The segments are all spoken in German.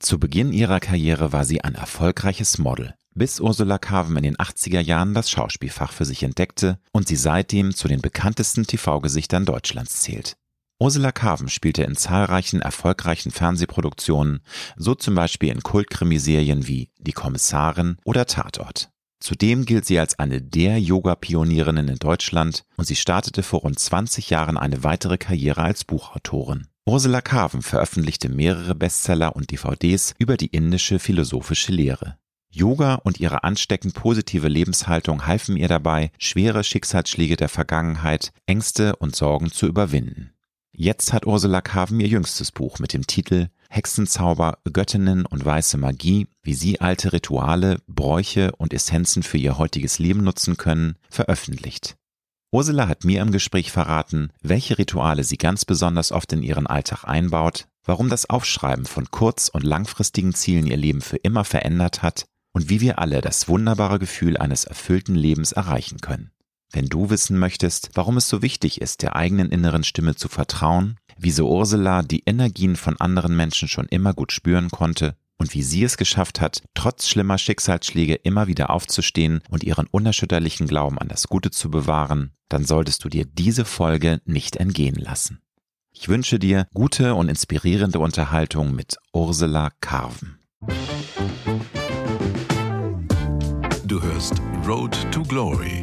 Zu Beginn ihrer Karriere war sie ein erfolgreiches Model, bis Ursula Carven in den 80er Jahren das Schauspielfach für sich entdeckte und sie seitdem zu den bekanntesten TV-Gesichtern Deutschlands zählt. Ursula Carven spielte in zahlreichen erfolgreichen Fernsehproduktionen, so zum Beispiel in Kultkrimiserien wie Die Kommissarin oder Tatort. Zudem gilt sie als eine der Yoga-Pionierinnen in Deutschland und sie startete vor rund 20 Jahren eine weitere Karriere als Buchautorin. Ursula Carven veröffentlichte mehrere Bestseller und DVDs über die indische philosophische Lehre. Yoga und ihre ansteckend positive Lebenshaltung halfen ihr dabei, schwere Schicksalsschläge der Vergangenheit, Ängste und Sorgen zu überwinden. Jetzt hat Ursula Carven ihr jüngstes Buch mit dem Titel Hexenzauber, Göttinnen und weiße Magie, wie sie alte Rituale, Bräuche und Essenzen für ihr heutiges Leben nutzen können, veröffentlicht. Ursula hat mir im Gespräch verraten, welche Rituale sie ganz besonders oft in ihren Alltag einbaut, warum das Aufschreiben von kurz- und langfristigen Zielen ihr Leben für immer verändert hat und wie wir alle das wunderbare Gefühl eines erfüllten Lebens erreichen können. Wenn du wissen möchtest, warum es so wichtig ist, der eigenen inneren Stimme zu vertrauen, wieso Ursula die Energien von anderen Menschen schon immer gut spüren konnte und wie sie es geschafft hat, trotz schlimmer Schicksalsschläge immer wieder aufzustehen und ihren unerschütterlichen Glauben an das Gute zu bewahren, dann solltest du dir diese Folge nicht entgehen lassen. Ich wünsche dir gute und inspirierende Unterhaltung mit Ursula Carven. Du hörst Road to Glory.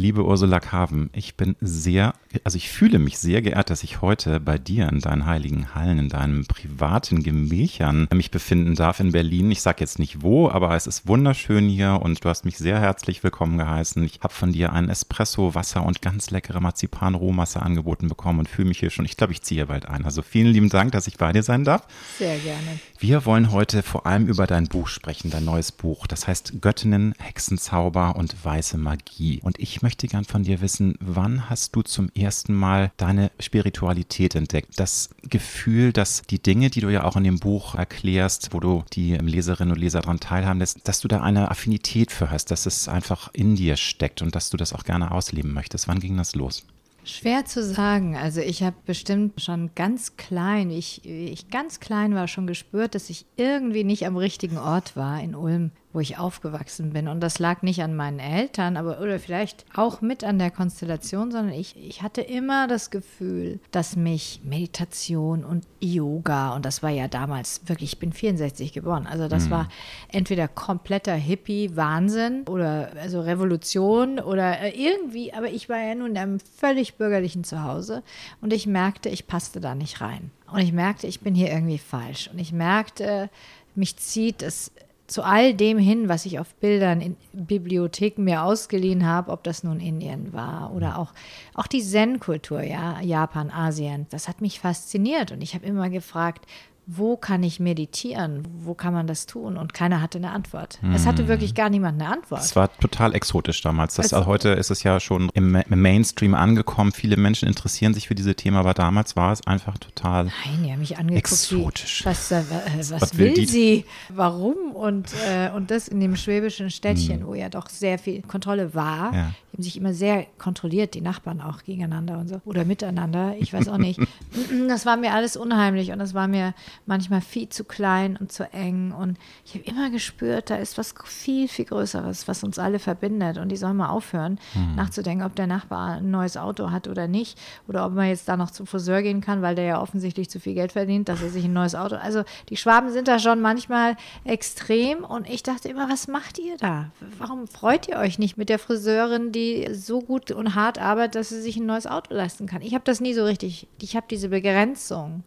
Liebe Ursula Carven, ich bin sehr, also ich fühle mich sehr geehrt, dass ich heute bei dir in deinen heiligen Hallen, in deinem privaten Gemächern mich befinden darf in Berlin. Ich sage jetzt nicht wo, aber es ist wunderschön hier und du hast mich sehr herzlich willkommen geheißen. Ich habe von dir ein Espresso, Wasser und ganz leckere Marzipan-Rohmasse angeboten bekommen und fühle mich hier schon, ich glaube, ich ziehe bald ein. Also vielen lieben Dank, dass ich bei dir sein darf. Sehr gerne. Wir wollen heute vor allem über dein Buch sprechen, dein neues Buch. Das heißt Göttinnen, Hexenzauber und weiße Magie. Und ich möchte möchte gern von dir wissen, wann hast du zum ersten Mal deine Spiritualität entdeckt? Das Gefühl, dass die Dinge, die du ja auch in dem Buch erklärst, wo du die Leserinnen und Leser daran teilhaben lässt, dass du da eine Affinität für hast, dass es einfach in dir steckt und dass du das auch gerne ausleben möchtest. Wann ging das los? Schwer zu sagen. Also ich habe bestimmt schon ganz klein, ich, ich ganz klein war, schon gespürt, dass ich irgendwie nicht am richtigen Ort war in Ulm wo ich aufgewachsen bin. Und das lag nicht an meinen Eltern, aber oder vielleicht auch mit an der Konstellation, sondern ich, ich hatte immer das Gefühl, dass mich Meditation und Yoga, und das war ja damals wirklich, ich bin 64 geboren, also das mhm. war entweder kompletter Hippie-Wahnsinn oder also Revolution oder äh, irgendwie, aber ich war ja nun in einem völlig bürgerlichen Zuhause und ich merkte, ich passte da nicht rein. Und ich merkte, ich bin hier irgendwie falsch. Und ich merkte, mich zieht es zu all dem hin, was ich auf Bildern in Bibliotheken mir ausgeliehen habe, ob das nun Indien war oder auch, auch die Zen-Kultur, ja, Japan, Asien, das hat mich fasziniert und ich habe immer gefragt, wo kann ich meditieren? Wo kann man das tun? Und keiner hatte eine Antwort. Mm. Es hatte hm. wirklich gar niemand eine Antwort. Es war total exotisch damals. Das, also, heute ist es ja schon im, im, Mainstream angekommen. Viele Menschen interessieren sich für diese Themen, aber damals war es einfach total Nein, die haben mich angeguckt, exotisch. Wie, was, äh, was, was, will, will sie? Warum? Und, äh, und das in dem schwäbischen Städtchen, mm. wo ja doch sehr viel Kontrolle war. Ja. Die haben sich immer sehr kontrolliert, die Nachbarn auch gegeneinander und so. Oder miteinander. Ich weiß auch nicht. das war mir alles unheimlich und das war mir manchmal viel zu klein und zu eng. Und ich habe immer gespürt, da ist was viel, viel Größeres, was uns alle verbindet. Und die sollen mal aufhören, mhm. nachzudenken, ob der Nachbar ein neues Auto hat oder nicht. Oder ob man jetzt da noch zum Friseur gehen kann, weil der ja offensichtlich zu viel Geld verdient, dass er sich ein neues Auto. Also die Schwaben sind da schon manchmal extrem. Und ich dachte immer, was macht ihr da? Warum freut ihr euch nicht mit der Friseurin, die so gut und hart arbeitet, dass sie sich ein neues Auto leisten kann? Ich habe das nie so richtig. Ich habe diese Begrenzung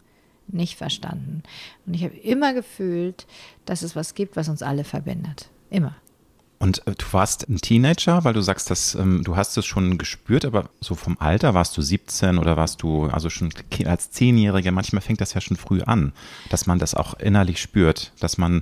nicht verstanden. Und ich habe immer gefühlt, dass es was gibt, was uns alle verbindet. Immer. Und äh, du warst ein Teenager, weil du sagst, dass ähm, du hast es schon gespürt, aber so vom Alter warst du 17 oder warst du also schon als Zehnjähriger, manchmal fängt das ja schon früh an, dass man das auch innerlich spürt, dass man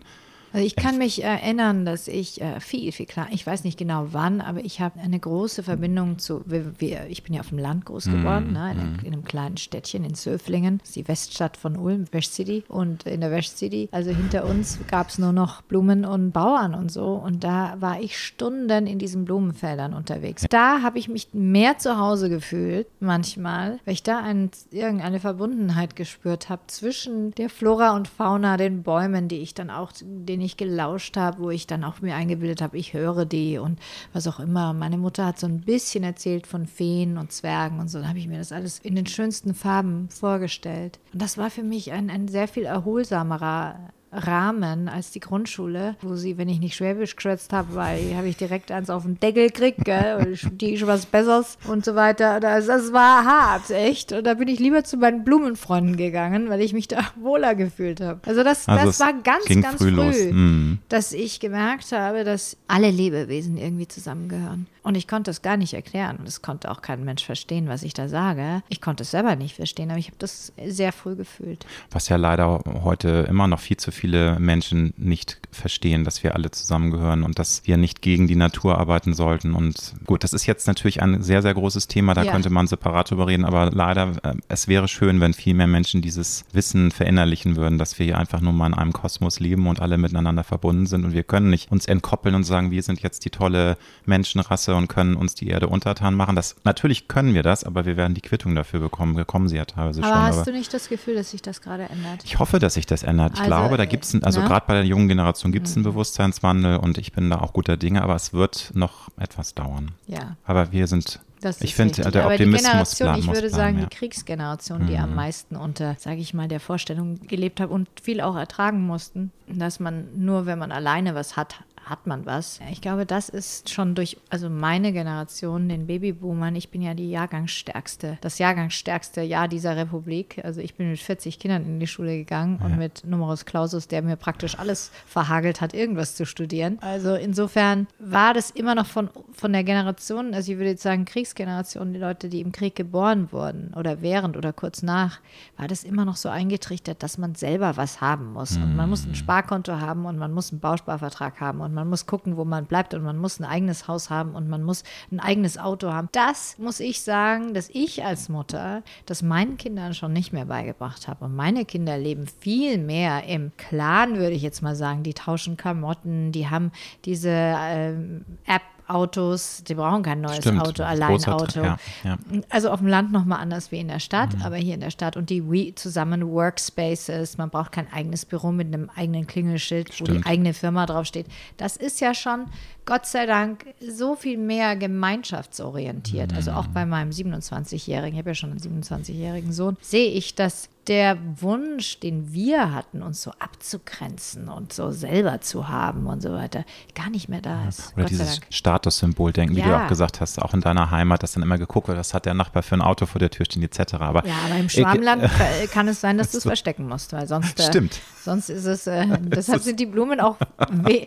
Also ich kann mich erinnern, dass ich äh, viel, viel klar, ich weiß nicht genau wann, aber ich habe eine große Verbindung zu, wir, wir, ich bin ja auf dem Land groß Mhm. geworden, ne, in, einem- in einem kleinen Städtchen in Zöflingen, das ist die Weststadt von Ulm, West City. Und in der West City, also hinter uns, gab es nur noch Blumen und Bauern und so. Und da war ich Stunden in diesen Blumenfeldern unterwegs. Da habe ich mich mehr zu Hause gefühlt, manchmal, weil ich da ein, irgendeine Verbundenheit gespürt habe zwischen der Flora und Fauna, den Bäumen, die ich dann auch, denen ich gelauscht habe, wo ich dann auch mir eingebildet habe, ich höre die und was auch immer. Meine Mutter hat so ein bisschen erzählt von Feen und Zwergen und so. Da habe ich mir das alles in den schönsten Farben vorgestellt. Und das war für mich ein, ein sehr viel erholsamerer Rahmen als die Grundschule, wo sie, wenn ich nicht Schwäbisch geschwätzt habe, weil habe ich direkt eins auf den Deckel gekriegt, gell, die ist was Besseres und so weiter. Das, das war hart, echt. Und da bin ich lieber zu meinen Blumenfreunden gegangen, weil ich mich da wohler gefühlt habe. Also das, Also das war ganz, ganz früh früh. Mhm. dass ich gemerkt habe, dass alle Lebewesen irgendwie zusammengehören. Und ich konnte es gar nicht erklären. Und es konnte auch kein Mensch verstehen, was ich da sage. Ich konnte es selber nicht verstehen, aber ich habe das sehr früh gefühlt. Was ja leider heute immer noch viel zu viele Menschen nicht verstehen, dass wir alle zusammengehören und dass wir nicht gegen die Natur arbeiten sollten. Und gut, das ist jetzt natürlich ein sehr, sehr großes Thema, da Ja. könnte man separat drüber reden, aber leider, äh, es wäre schön, wenn viel mehr Menschen dieses Wissen verinnerlichen würden, dass wir hier einfach nur mal in einem Kosmos leben und alle miteinander verbunden sind und wir können nicht uns entkoppeln und sagen, wir sind jetzt die tolle Menschenrasse und können uns die Erde untertan machen. Das, natürlich können wir das, aber wir werden die Quittung dafür bekommen. Wir kommen sie ja teilweise Aber schon. hast aber du nicht das Gefühl, dass sich das gerade ändert? ich hoffe, dass sich das ändert. Ich Also, glaube, da äh, gibt es, also ne? gerade bei der jungen Generation gibt es einen Bewusstseinswandel und ich bin da auch guter Dinge, aber es wird noch etwas dauern. Ja. Aber wir sind, Das ich finde, der Aber Optimismus die Generation, ich würde bleiben, sagen, ja. Mhm. die Kriegsgeneration, die am meisten unter, sage ich mal, der Vorstellung gelebt hat und viel auch ertragen mussten, dass man nur, wenn man alleine was hat, hat man was. Ich glaube, das ist schon durch, also meine Generation, den Babyboomern, ich bin ja die Jahrgangsstärkste, das Jahrgangsstärkste Jahr dieser Republik. Also ich bin mit 40 Kindern in die Schule gegangen und mit Numerus Clausus, der mir praktisch alles verhagelt hat, irgendwas zu studieren. Also insofern war das immer noch von, von der Generation, also ich würde jetzt sagen Kriegsgeneration, die Leute, die im Krieg geboren wurden oder während oder kurz nach, war das immer noch so eingetrichtert, dass man selber was haben muss. Und man muss ein Sparkonto haben und man muss einen Bausparvertrag haben und man muss gucken, wo man bleibt und man muss ein eigenes Haus haben und man muss ein eigenes Auto haben. Das muss ich sagen, dass ich als Mutter das meinen Kindern schon nicht mehr beigebracht habe. Und meine Kinder leben viel mehr im Clan, würde ich jetzt mal sagen. Die tauschen Klamotten, die haben diese ähm, App. Autos, die brauchen kein neues Stimmt. Auto, Alleinauto. Ja, ja. Also auf dem Land nochmal anders wie in der Stadt, Mhm. aber hier in der Stadt und die We zusammen Workspaces, man braucht kein eigenes Büro mit einem eigenen Klingelschild, wo die Stimmt. eigene Firma draufsteht. Das ist ja schon, Gott sei Dank, so viel mehr gemeinschaftsorientiert. Also auch bei meinem 27-Jährigen, ich habe ja schon einen 27-jährigen Sohn, sehe ich, dass der Wunsch, den wir hatten, uns so abzugrenzen und so selber zu haben und so weiter, gar nicht mehr da ist. Oder Gott dieses Dank. Statussymbol denken, wie du Ja. auch gesagt hast, auch in deiner Heimat, dass dann immer geguckt wird, was hat der Nachbar für ein Auto vor der Tür stehen, etc. Aber Ja, aber im Schwarmland äh, kann es sein, dass du es verstecken musst, weil sonst, äh, Stimmt. sonst ist es, äh, deshalb sind die Blumen auch we-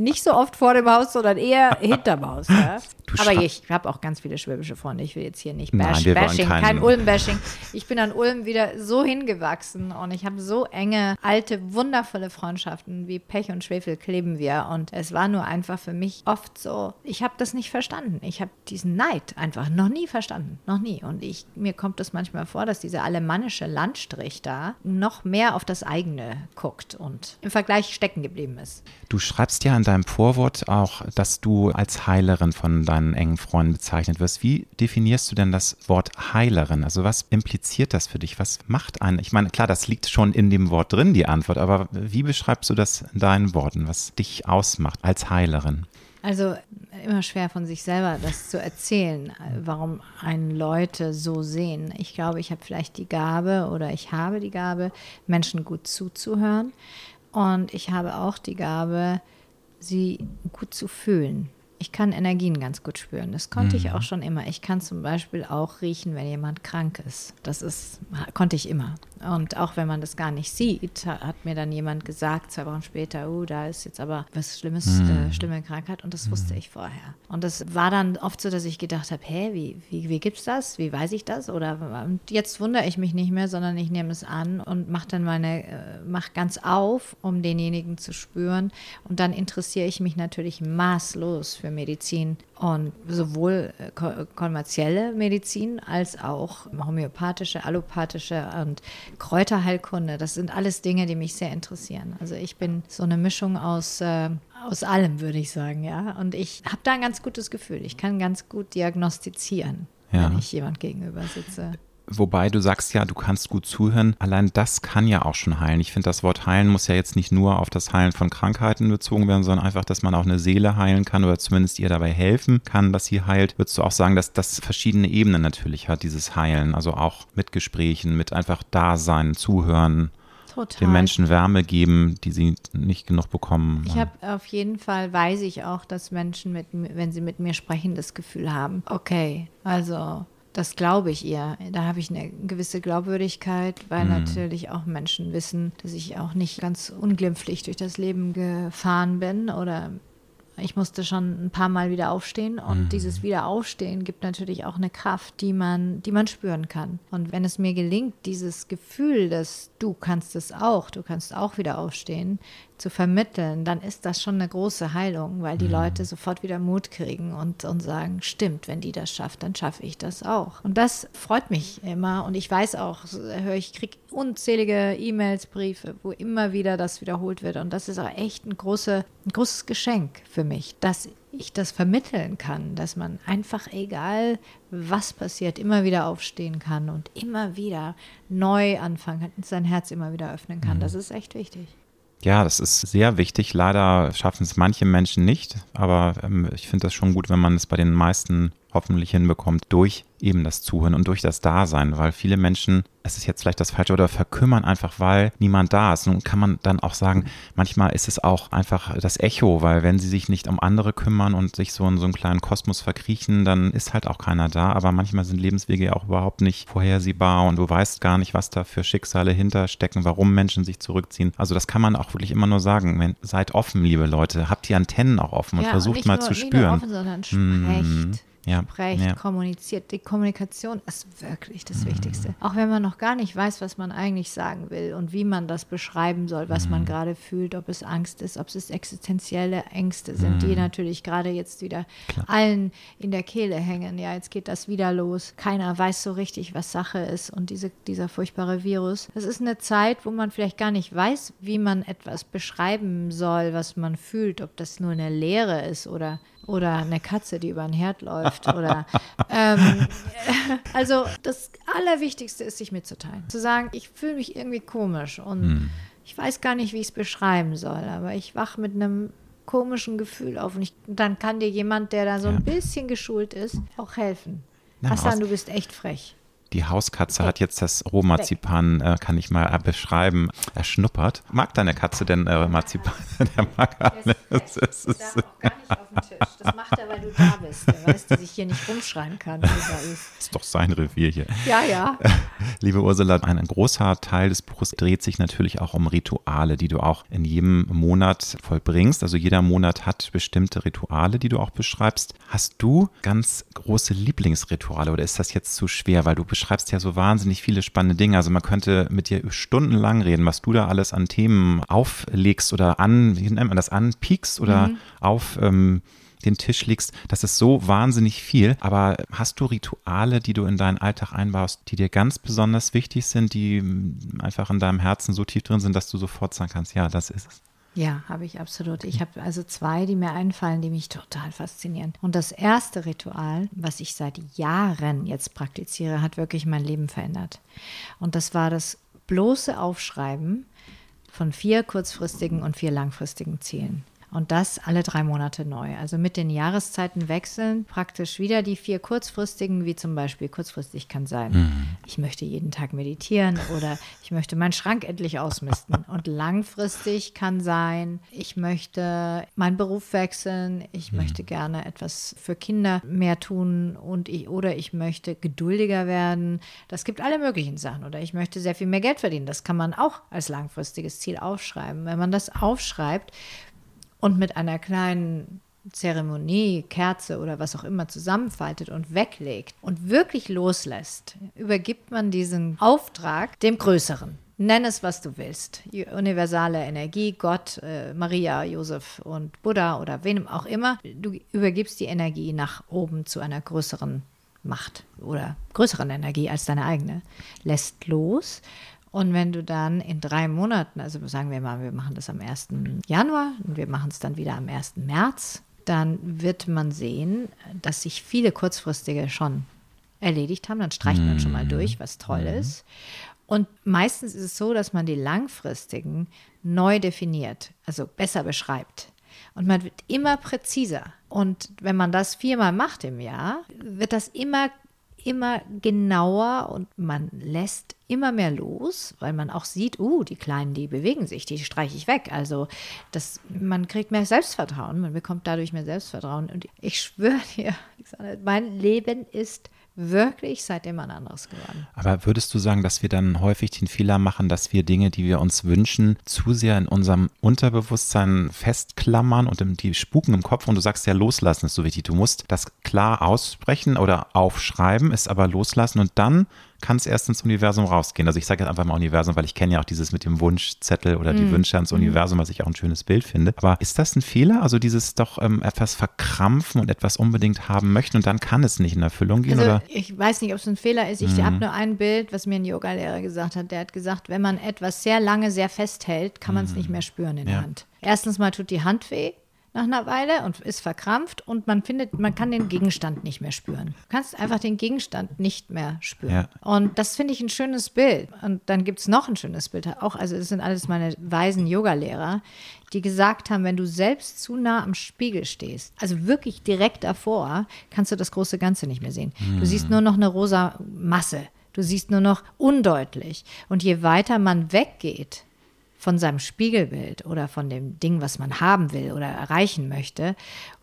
nicht so oft vor dem Haus, sondern eher hinterm Haus. Ja? Aber ich habe auch ganz viele schwäbische Freunde. Ich will jetzt hier nicht Nein, bash, wollen bashing, keinen- kein Ulm-Bashing. Ich bin an Ulm wieder so hingewachsen und ich habe so enge, alte, wundervolle Freundschaften. Wie Pech und Schwefel kleben wir. Und es war nur einfach für mich oft so, ich habe das nicht verstanden. Ich habe diesen Neid einfach noch nie verstanden. Noch nie. Und ich, mir kommt es manchmal vor, dass dieser alemannische Landstrich da noch mehr auf das eigene guckt und im Vergleich stecken geblieben ist. Du schreibst ja in deinem Vorwort auch, dass du als Heilerin von deinen engen Freunden bezeichnet wirst. Wie definierst du denn das Wort Heilerin? Also was impliziert das für dich? Was macht eine? Ich meine, klar, das liegt schon in dem Wort drin, die Antwort, aber wie beschreibst du das in deinen Worten, was dich ausmacht als Heilerin? Also immer schwer von sich selber das zu erzählen, warum einen Leute so sehen. Ich glaube, ich habe vielleicht die Gabe oder ich habe die Gabe, Menschen gut zuzuhören. Und ich habe auch die Gabe, sie gut zu fühlen. ich kann Energien ganz gut spüren. Das konnte mhm. ich auch schon immer. Ich kann zum Beispiel auch riechen, wenn jemand krank ist. Das ist, konnte ich immer. Und auch wenn man das gar nicht sieht, hat mir dann jemand gesagt, zwei Wochen später, oh, da ist jetzt aber was Schlimmes, mhm. äh, schlimme Krankheit. Und das mhm. wusste ich vorher. Und das war dann oft so, dass ich gedacht habe, hä, wie, wie, wie gibt's das? Wie weiß ich das? Oder und jetzt wundere ich mich nicht mehr, sondern ich nehme es an und mache dann meine, äh, mach ganz auf, um denjenigen zu spüren. Und dann interessiere ich mich natürlich maßlos für Medizin und sowohl äh, kommerzielle Medizin als auch homöopathische, allopathische und Kräuterheilkunde. Das sind alles Dinge, die mich sehr interessieren. Also ich bin so eine Mischung aus, äh, aus allem, würde ich sagen, ja. Und ich habe da ein ganz gutes Gefühl. Ich kann ganz gut diagnostizieren, ja. wenn ich jemand gegenüber sitze. Wobei du sagst ja, du kannst gut zuhören. Allein das kann ja auch schon heilen. Ich finde, das Wort heilen muss ja jetzt nicht nur auf das Heilen von Krankheiten bezogen werden, sondern einfach, dass man auch eine Seele heilen kann oder zumindest ihr dabei helfen kann, dass sie heilt. Würdest du auch sagen, dass das verschiedene Ebenen natürlich hat, dieses Heilen? Also auch mit Gesprächen, mit einfach Dasein, Zuhören. Total. den Menschen Wärme geben, die sie nicht genug bekommen. Ich habe auf jeden Fall, weiß ich auch, dass Menschen, mit, wenn sie mit mir sprechen, das Gefühl haben, okay, also das glaube ich ihr. Da habe ich eine gewisse Glaubwürdigkeit, weil mhm. natürlich auch Menschen wissen, dass ich auch nicht ganz unglimpflich durch das Leben gefahren bin oder ich musste schon ein paar Mal wieder aufstehen und mhm. dieses Wiederaufstehen gibt natürlich auch eine Kraft, die man, die man spüren kann. Und wenn es mir gelingt, dieses Gefühl, dass du kannst es auch, du kannst auch wieder aufstehen, zu vermitteln, dann ist das schon eine große Heilung, weil die mhm. Leute sofort wieder Mut kriegen und, und sagen, stimmt, wenn die das schafft, dann schaffe ich das auch. Und das freut mich immer und ich weiß auch, ich kriege unzählige E-Mails, Briefe, wo immer wieder das wiederholt wird und das ist auch echt ein, große, ein großes Geschenk für mich, dass ich das vermitteln kann, dass man einfach, egal was passiert, immer wieder aufstehen kann und immer wieder neu anfangen kann, sein Herz immer wieder öffnen kann. Mhm. Das ist echt wichtig. Ja, das ist sehr wichtig. Leider schaffen es manche Menschen nicht, aber ähm, ich finde das schon gut, wenn man es bei den meisten hoffentlich hinbekommt durch eben das Zuhören und durch das Dasein, weil viele Menschen, es ist jetzt vielleicht das Falsche, oder verkümmern einfach, weil niemand da ist. Nun kann man dann auch sagen, manchmal ist es auch einfach das Echo, weil wenn sie sich nicht um andere kümmern und sich so in so einen kleinen Kosmos verkriechen, dann ist halt auch keiner da. Aber manchmal sind Lebenswege ja auch überhaupt nicht vorhersehbar und du weißt gar nicht, was da für Schicksale hinterstecken, warum Menschen sich zurückziehen. Also das kann man auch wirklich immer nur sagen. seid offen, liebe Leute, habt die Antennen auch offen und ja, versucht und mal zu spüren. Offen, sondern sprecht. Mm ja, sprecht, ja. kommuniziert. Die Kommunikation ist wirklich das mhm. Wichtigste. Auch wenn man noch gar nicht weiß, was man eigentlich sagen will und wie man das beschreiben soll, was mhm. man gerade fühlt, ob es Angst ist, ob es existenzielle Ängste sind, mhm. die natürlich gerade jetzt wieder Klar. allen in der Kehle hängen. Ja, jetzt geht das wieder los. Keiner weiß so richtig, was Sache ist und diese, dieser furchtbare Virus. Das ist eine Zeit, wo man vielleicht gar nicht weiß, wie man etwas beschreiben soll, was man fühlt, ob das nur eine Leere ist oder oder eine Katze, die über den Herd läuft oder ähm, also das Allerwichtigste ist, sich mitzuteilen. Zu sagen, ich fühle mich irgendwie komisch und hm. ich weiß gar nicht, wie ich es beschreiben soll, aber ich wache mit einem komischen Gefühl auf und ich, dann kann dir jemand, der da so ein bisschen geschult ist, auch helfen. Hassan, du bist echt frech. Die Hauskatze hat jetzt das Rohmarzipan, äh, kann ich mal äh, beschreiben, erschnuppert. Mag deine Katze denn äh, Marzipan? Der mag alles. Das, das, das auch gar nicht auf den Tisch. Das macht er, weil du da bist. Der weiß, dass ich hier nicht rumschreien kann. Das ist doch sein Revier hier. Ja, ja. Liebe Ursula, ein großer Teil des Buches dreht sich natürlich auch um Rituale, die du auch in jedem Monat vollbringst. Also jeder Monat hat bestimmte Rituale, die du auch beschreibst. Hast du ganz große Lieblingsrituale oder ist das jetzt zu schwer, weil du beschreibst beschreibst ja so wahnsinnig viele spannende Dinge. Also man könnte mit dir stundenlang reden, was du da alles an Themen auflegst oder an, wie nennt man das, anpiekst oder mhm. auf ähm, den Tisch legst. Das ist so wahnsinnig viel. Aber hast du Rituale, die du in deinen Alltag einbaust, die dir ganz besonders wichtig sind, die einfach in deinem Herzen so tief drin sind, dass du sofort sagen kannst, ja, das ist es? Ja, habe ich absolut. Ich habe also zwei, die mir einfallen, die mich total faszinieren. Und das erste Ritual, was ich seit Jahren jetzt praktiziere, hat wirklich mein Leben verändert. Und das war das bloße Aufschreiben von vier kurzfristigen und vier langfristigen Zielen. Und das alle drei Monate neu. Also mit den Jahreszeiten wechseln praktisch wieder die vier kurzfristigen, wie zum Beispiel kurzfristig kann sein, mhm. ich möchte jeden Tag meditieren oder ich möchte meinen Schrank endlich ausmisten. Und langfristig kann sein, ich möchte meinen Beruf wechseln, ich mhm. möchte gerne etwas für Kinder mehr tun und ich, oder ich möchte geduldiger werden. Das gibt alle möglichen Sachen. Oder ich möchte sehr viel mehr Geld verdienen. Das kann man auch als langfristiges Ziel aufschreiben. Wenn man das aufschreibt, und mit einer kleinen Zeremonie, Kerze oder was auch immer zusammenfaltet und weglegt und wirklich loslässt, übergibt man diesen Auftrag dem Größeren. Nenn es, was du willst. Universale Energie, Gott, äh, Maria, Josef und Buddha oder wem auch immer. Du übergibst die Energie nach oben zu einer größeren Macht oder größeren Energie als deine eigene. Lässt los und wenn du dann in drei Monaten, also sagen wir mal, wir machen das am 1. Januar und wir machen es dann wieder am 1. März, dann wird man sehen, dass sich viele kurzfristige schon erledigt haben. Dann streicht man schon mal mhm. durch, was toll mhm. ist. Und meistens ist es so, dass man die langfristigen neu definiert, also besser beschreibt. Und man wird immer präziser. Und wenn man das viermal macht im Jahr, wird das immer immer genauer und man lässt immer mehr los, weil man auch sieht, uh, die Kleinen, die bewegen sich, die streiche ich weg. Also das, man kriegt mehr Selbstvertrauen, man bekommt dadurch mehr Selbstvertrauen. Und ich schwöre dir, mein Leben ist wirklich seitdem ein anderes geworden. Aber würdest du sagen, dass wir dann häufig den Fehler machen, dass wir Dinge, die wir uns wünschen, zu sehr in unserem Unterbewusstsein festklammern und die spuken im Kopf und du sagst ja, loslassen ist so wichtig. Du musst das klar aussprechen oder aufschreiben, es aber loslassen und dann kann es erst ins Universum rausgehen. Also ich sage jetzt einfach mal Universum, weil ich kenne ja auch dieses mit dem Wunschzettel oder die mm. Wünsche ans mhm. Universum, was ich auch ein schönes Bild finde. Aber ist das ein Fehler? Also dieses doch ähm, etwas verkrampfen und etwas unbedingt haben möchten und dann kann es nicht in Erfüllung gehen? Also oder? Ich weiß nicht, ob es ein Fehler ist. Ich mm. habe nur ein Bild, was mir ein Yoga-Lehrer gesagt hat. Der hat gesagt, wenn man etwas sehr lange sehr festhält, kann man es mm. nicht mehr spüren in ja. der Hand. Erstens mal tut die Hand weh nach einer Weile und ist verkrampft und man findet, man kann den Gegenstand nicht mehr spüren. Du kannst einfach den Gegenstand nicht mehr spüren. Ja. Und das finde ich ein schönes Bild. Und dann gibt es noch ein schönes Bild. Auch, also das sind alles meine weisen Yoga-Lehrer, die gesagt haben, wenn du selbst zu nah am Spiegel stehst, also wirklich direkt davor, kannst du das große Ganze nicht mehr sehen. Du siehst hm. nur noch eine rosa Masse. Du siehst nur noch undeutlich. Und je weiter man weggeht, von seinem Spiegelbild oder von dem Ding, was man haben will oder erreichen möchte.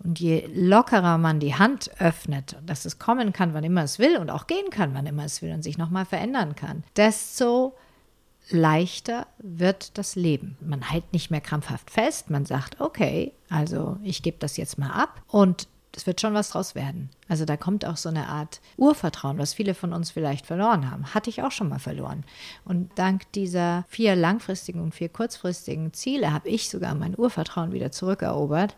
Und je lockerer man die Hand öffnet, dass es kommen kann, wann immer es will und auch gehen kann, wann immer es will und sich nochmal verändern kann, desto leichter wird das Leben. Man hält nicht mehr krampfhaft fest, man sagt, okay, also ich gebe das jetzt mal ab und es wird schon was draus werden. Also da kommt auch so eine Art Urvertrauen, was viele von uns vielleicht verloren haben. Hatte ich auch schon mal verloren. Und dank dieser vier langfristigen und vier kurzfristigen Ziele habe ich sogar mein Urvertrauen wieder zurückerobert,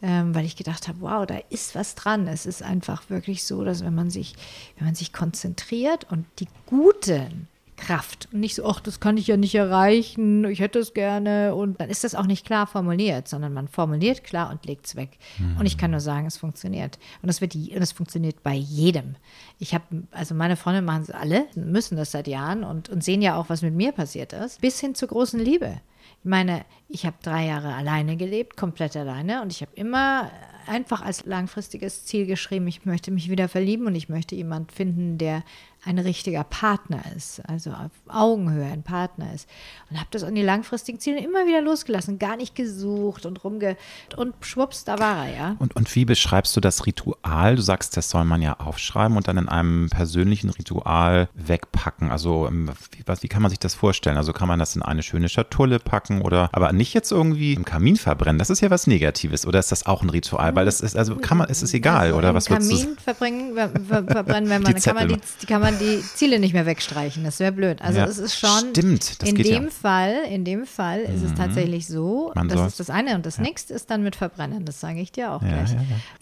ähm, weil ich gedacht habe, wow, da ist was dran. Es ist einfach wirklich so, dass wenn man sich, wenn man sich konzentriert und die guten Kraft und nicht so, ach, das kann ich ja nicht erreichen, ich hätte es gerne und dann ist das auch nicht klar formuliert, sondern man formuliert klar und legt es weg. Mhm. Und ich kann nur sagen, es funktioniert. Und es wird und es funktioniert bei jedem. Ich habe, also meine Freunde machen es alle, müssen das seit Jahren und, und sehen ja auch, was mit mir passiert ist, bis hin zur großen Liebe. Ich meine, ich habe drei Jahre alleine gelebt, komplett alleine und ich habe immer einfach als langfristiges Ziel geschrieben, ich möchte mich wieder verlieben und ich möchte jemanden finden, der ein richtiger Partner ist, also auf Augenhöhe ein Partner ist. Und habe das an die langfristigen Ziele immer wieder losgelassen, gar nicht gesucht und rumge... Und schwupps, da war er, ja. Und, und wie beschreibst du das Ritual? Du sagst, das soll man ja aufschreiben und dann in einem persönlichen Ritual wegpacken. Also ähm, wie, was, wie kann man sich das vorstellen? Also kann man das in eine schöne Schatulle packen oder aber nicht jetzt irgendwie im Kamin verbrennen? Das ist ja was Negatives. Oder ist das auch ein Ritual? Weil das ist, also kann man, ist es egal, also oder was Kamin verbrennen, verbrennen, wenn man, kann man die, die kann man man die Ziele nicht mehr wegstreichen. Das wäre blöd. Also ja, es ist schon. Stimmt, das in geht dem ja. Fall, in dem Fall ist es mhm. tatsächlich so. Man das ist das eine und das ja. nächste ist dann mit Verbrennen. Das sage ich dir auch gleich.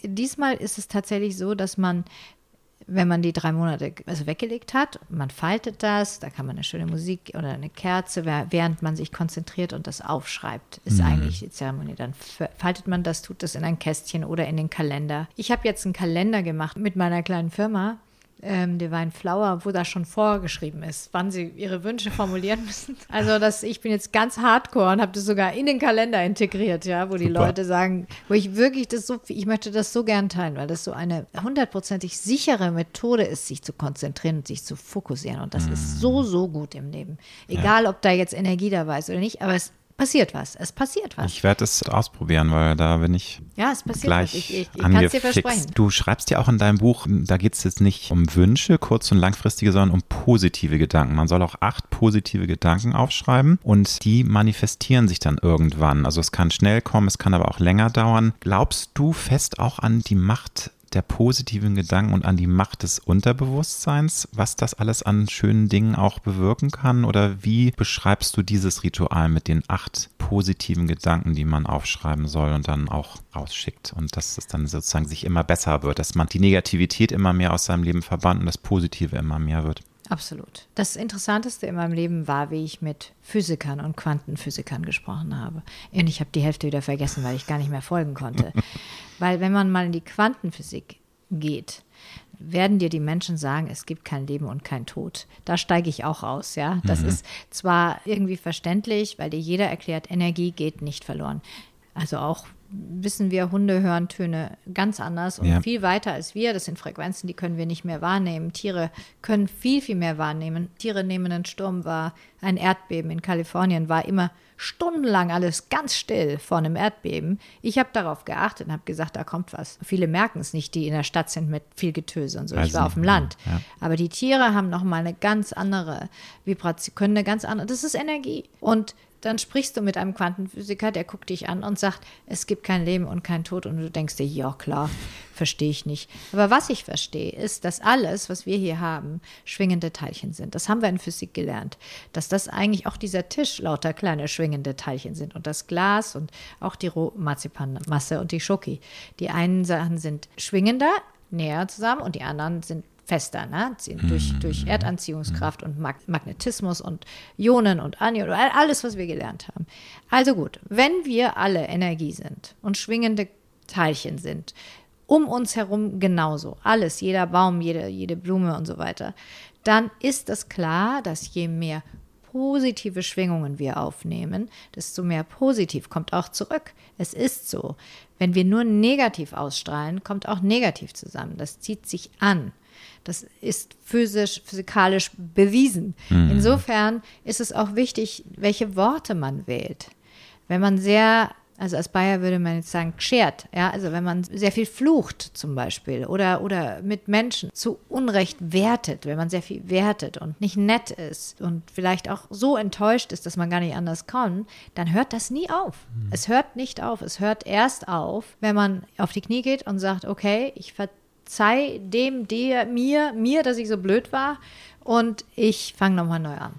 Diesmal ist es tatsächlich so, dass man wenn man die drei Monate also weggelegt hat, man faltet das, da kann man eine schöne Musik oder eine Kerze, während man sich konzentriert und das aufschreibt, ist mhm. eigentlich die Zeremonie. Dann faltet man das, tut das in ein Kästchen oder in den Kalender. Ich habe jetzt einen Kalender gemacht mit meiner kleinen Firma ähm, Divine Flower, wo da schon vorgeschrieben ist, wann sie ihre Wünsche formulieren müssen. Also das, ich bin jetzt ganz hardcore und habe das sogar in den Kalender integriert, ja, wo die Super. Leute sagen, wo ich wirklich das so, ich möchte das so gern teilen, weil das so eine hundertprozentig sichere Methode ist, sich zu konzentrieren und sich zu fokussieren. Und das Mhm. ist so, so gut im Leben. Egal, ob da jetzt Energie dabei ist oder nicht, aber es passiert was. Es passiert was. Ich werde es ausprobieren, weil da bin ich ja, es passiert gleich was. Ich, ich, ich kann es dir versprechen. Du schreibst ja auch in deinem Buch, da geht es jetzt nicht um Wünsche, kurz- und langfristige, sondern um positive Gedanken. Man soll auch acht positive Gedanken aufschreiben und die manifestieren sich dann irgendwann. Also es kann schnell kommen, es kann aber auch länger dauern. Glaubst du fest auch an die Macht der positiven Gedanken und an die Macht des Unterbewusstseins, was das alles an schönen Dingen auch bewirken kann? Oder wie beschreibst du dieses Ritual mit den acht positiven Gedanken, die man aufschreiben soll und dann auch rausschickt? Und dass es dann sozusagen sich immer besser wird, dass man die Negativität immer mehr aus seinem Leben verbannt und das Positive immer mehr wird. Absolut. Das Interessanteste in meinem Leben war, wie ich mit Physikern und Quantenphysikern gesprochen habe. Und ich habe die Hälfte wieder vergessen, weil ich gar nicht mehr folgen konnte. weil wenn man mal in die Quantenphysik geht, werden dir die Menschen sagen, es gibt kein Leben und kein Tod. Da steige ich auch aus, ja. Das ist zwar irgendwie verständlich, weil dir jeder erklärt, Energie geht nicht verloren. Also auch wissen wir, Hunde hören Töne ganz anders und Ja. viel weiter als wir. Das sind Frequenzen, die können wir nicht mehr wahrnehmen. Tiere können viel, viel mehr wahrnehmen. Tiere nehmen einen Sturm wahr. Ein Erdbeben in Kalifornien war immer stundenlang alles ganz still vor einem Erdbeben. Ich habe darauf geachtet und habe gesagt, da kommt was. Viele merken es nicht, die in der Stadt sind mit viel Getöse und so. Weil Ich war auf dem Land. ja. Aber die Tiere haben nochmal eine ganz andere Vibration, können eine ganz andere, das ist Energie. Und dann sprichst du mit einem Quantenphysiker, der guckt dich an und sagt, es gibt kein Leben und kein Tod. Und du denkst dir, ja klar, verstehe ich nicht. Aber was ich verstehe, ist, dass alles, was wir hier haben, schwingende Teilchen sind. Das haben wir in Physik gelernt. Dass das eigentlich auch dieser Tisch lauter kleine schwingende Teilchen sind. Und das Glas und auch die Rohmarzipanmasse und die Schoki. Die einen Sachen sind schwingender, näher zusammen und die anderen sind fester, ne? Durch, durch Erdanziehungskraft und Mag Magnetismus und Ionen und Anionen, all- alles, was wir gelernt haben. Also gut, wenn wir alle Energie sind und schwingende Teilchen sind, um uns herum genauso, alles, jeder Baum, jede, jede Blume und so weiter, dann ist es klar, dass je mehr positive Schwingungen wir aufnehmen, desto mehr positiv kommt auch zurück. Es ist so. Wenn wir nur negativ ausstrahlen, kommt auch negativ zusammen. Das zieht sich an. Das ist physisch, physikalisch bewiesen. Insofern ist es auch wichtig, welche Worte man wählt. Wenn man sehr, also als Bayer würde man jetzt sagen, schert, ja, also wenn man sehr viel flucht zum Beispiel oder, oder mit Menschen zu Unrecht wertet, wenn man sehr viel wertet und nicht nett ist und vielleicht auch so enttäuscht ist, dass man gar nicht anders kann, dann hört das nie auf. Es hört nicht auf. Es hört erst auf, wenn man auf die Knie geht und sagt, okay, ich verzeih dem, der, mir, mir, dass ich so blöd war und ich fange nochmal neu an.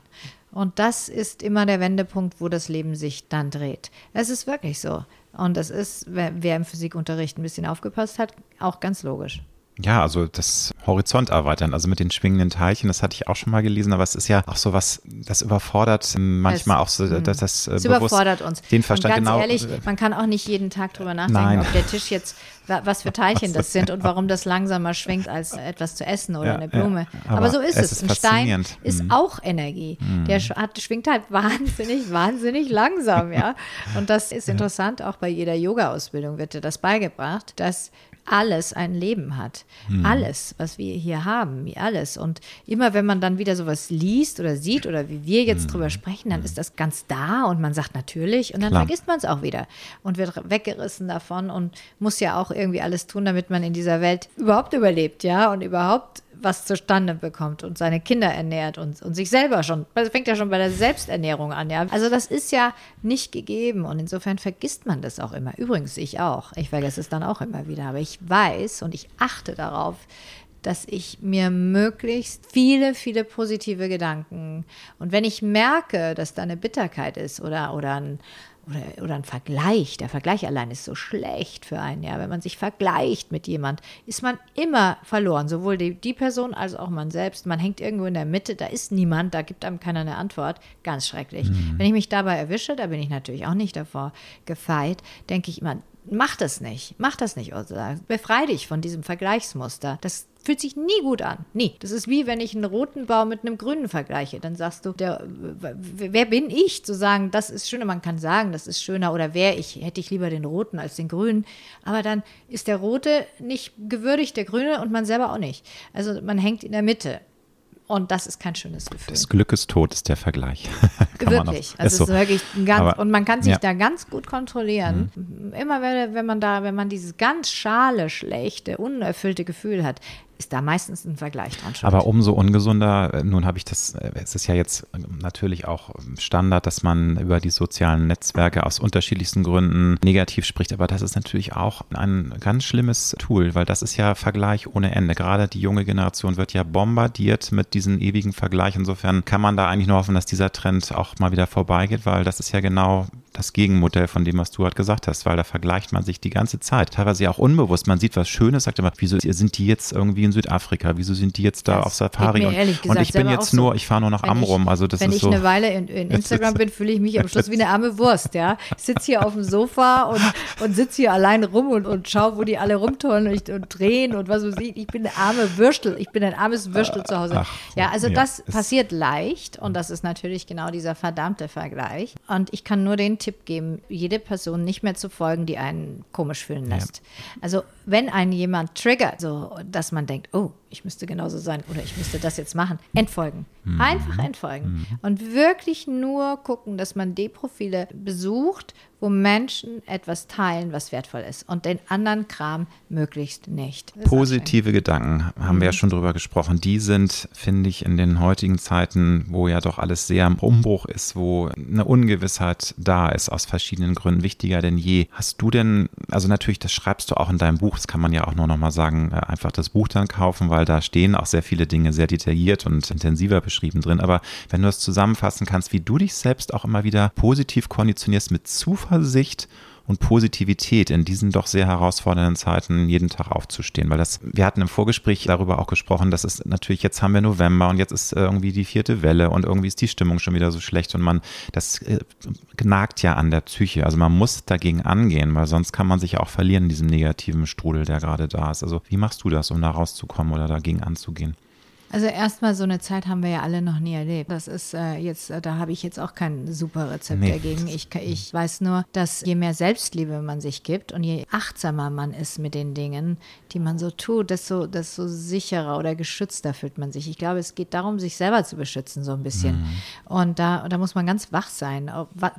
Und das ist immer der Wendepunkt, wo das Leben sich dann dreht. Es ist wirklich so. Und das ist, wer, wer im Physikunterricht ein bisschen aufgepasst hat, auch ganz logisch. Ja, also das Horizont erweitern, also mit den schwingenden Teilchen, das hatte ich auch schon mal gelesen, aber es ist ja auch so was, das überfordert manchmal auch so, dass das äh, Es überfordert uns. den Verstand und ganz genau. ehrlich, man kann auch nicht jeden Tag drüber nachdenken, Nein. ob der Tisch jetzt, wa- was für Teilchen das sind und warum das langsamer schwingt als etwas zu essen oder Ja, eine Blume. ja, aber, aber so ist es es. ist Ein Stein ist Mhm. auch Energie. Der sch- hat, schwingt halt wahnsinnig, wahnsinnig langsam, ja. Und das ist interessant, auch bei jeder Yoga-Ausbildung wird dir das beigebracht, dass alles ein Leben hat. Alles, was wir hier haben, wie alles. Und immer wenn man dann wieder sowas liest oder sieht oder wie wir jetzt drüber sprechen, dann ist das ganz da und man sagt natürlich und dann Klar. vergisst man es auch wieder und wird weggerissen davon und muss ja auch irgendwie alles tun, damit man in dieser Welt überhaupt überlebt, ja, und überhaupt was zustande bekommt und seine Kinder ernährt und, und sich selber schon. Das fängt ja schon bei der Selbsternährung an, ja. Also das ist ja nicht gegeben und insofern vergisst man das auch immer. Übrigens, ich auch. Ich vergesse es dann auch immer wieder. Aber ich weiß und ich achte darauf, dass ich mir möglichst viele, viele positive Gedanken und wenn ich merke, dass da eine Bitterkeit ist oder, oder ein oder, oder ein Vergleich. Der Vergleich allein ist so schlecht für einen, ja. Wenn man sich vergleicht mit jemand, ist man immer verloren. Sowohl die, die Person als auch man selbst. Man hängt irgendwo in der Mitte, da ist niemand, da gibt einem keiner eine Antwort. Ganz schrecklich. Wenn ich mich dabei erwische, da bin ich natürlich auch nicht davor gefeit, denke ich immer, mach das nicht. Mach das nicht, Ursula. Befrei dich von diesem Vergleichsmuster. Das fühlt sich nie gut an. Nie. Das ist wie wenn ich einen roten Baum mit einem grünen vergleiche. Dann sagst du, der, wer bin ich zu sagen, das ist schöner. Man kann sagen, das ist schöner oder wer ich, hätte ich lieber den roten als den grünen. Aber dann ist der rote nicht gewürdigt, der grüne und man selber auch nicht. Also man hängt in der Mitte. Und das ist kein schönes Gefühl. Das Glück ist tot, ist der Vergleich. wirklich. Also ist so. wirklich ganz, Aber, und man kann sich ja. da ganz gut kontrollieren. Mhm. Immer wenn, wenn man da, wenn man dieses ganz schale, schlechte, unerfüllte Gefühl hat, ist da meistens ein Vergleich dran. Schuld. Aber umso ungesunder, äh, nun habe ich das, äh, es ist ja jetzt natürlich auch Standard, dass man über die sozialen Netzwerke aus unterschiedlichsten Gründen negativ spricht, aber das ist natürlich auch ein ganz schlimmes Tool, weil das ist ja Vergleich ohne Ende. Gerade die junge Generation wird ja bombardiert mit diesen ewigen Vergleich. Insofern kann man da eigentlich nur hoffen, dass dieser Trend auch mal wieder vorbeigeht, weil das ist ja genau das Gegenmodell von dem, was du gerade gesagt hast, weil da vergleicht man sich die ganze Zeit, teilweise auch unbewusst. Man sieht was Schönes, sagt immer, wieso sind die jetzt irgendwie in Südafrika? Wieso sind die jetzt da das auf Safari? Und, gesagt, und, ich bin jetzt nur, ich fahre nur nach Amrum. Also das wenn ist ich eine Weile in, in Instagram bin, fühle ich mich am Schluss wie eine arme Wurst. Ja, ich sitze hier auf dem Sofa und, und sitze hier allein rum und, und schaue, wo die alle rumtollen und, und drehen und was weiß ich. Ich bin eine arme Würstel. Ich bin ein armes Würstel zu Hause. Ach, ja, also ja, das passiert leicht und das ist natürlich genau dieser verdammte Vergleich. Und ich kann nur den Tipp geben, jede Person nicht mehr zu folgen, die einen komisch fühlen lässt. Ja. Also wenn einen jemand triggert, so dass man denkt, oh, ich müsste genauso sein oder ich müsste das jetzt machen, entfolgen. Mhm. Einfach entfolgen. Mhm. Und wirklich nur gucken, dass man die Profile besucht, wo Menschen etwas teilen, was wertvoll ist und den anderen Kram möglichst nicht. Positive Gedanken, haben mhm. wir ja mhm. schon drüber gesprochen. Die sind, finde ich, in den heutigen Zeiten, wo ja doch alles sehr im Umbruch ist, wo eine Ungewissheit da ist, aus verschiedenen Gründen wichtiger denn je. Hast du denn, also natürlich, das schreibst du auch in deinem Buch, das kann man ja auch nur noch mal sagen, äh, einfach das Buch dann kaufen, weil da stehen auch sehr viele Dinge sehr detailliert und intensiver beschrieben drin. Aber wenn du das zusammenfassen kannst, wie du dich selbst auch immer wieder positiv konditionierst mit Zuversicht und Positivität in diesen doch sehr herausfordernden Zeiten jeden Tag aufzustehen. Weil das, wir hatten im Vorgespräch darüber auch gesprochen, dass es natürlich, jetzt haben wir November und jetzt ist irgendwie die vierte Welle und irgendwie ist die Stimmung schon wieder so schlecht und man, das äh, gnagt ja an der Psyche. Also man muss dagegen angehen, weil sonst kann man sich auch verlieren in diesem negativen Strudel, der gerade da ist. Also wie machst du das, um da rauszukommen oder dagegen anzugehen? Also erstmal so eine Zeit haben wir ja alle noch nie erlebt. Das ist äh, jetzt, äh, da habe ich jetzt auch kein super Rezept nee. dagegen. Ich, ich weiß nur, dass je mehr Selbstliebe man sich gibt und je achtsamer man ist mit den Dingen, die man so tut, desto, desto sicherer oder geschützter fühlt man sich. Ich glaube, es geht darum, sich selber zu beschützen, so ein bisschen. Mhm. Und da, da muss man ganz wach sein.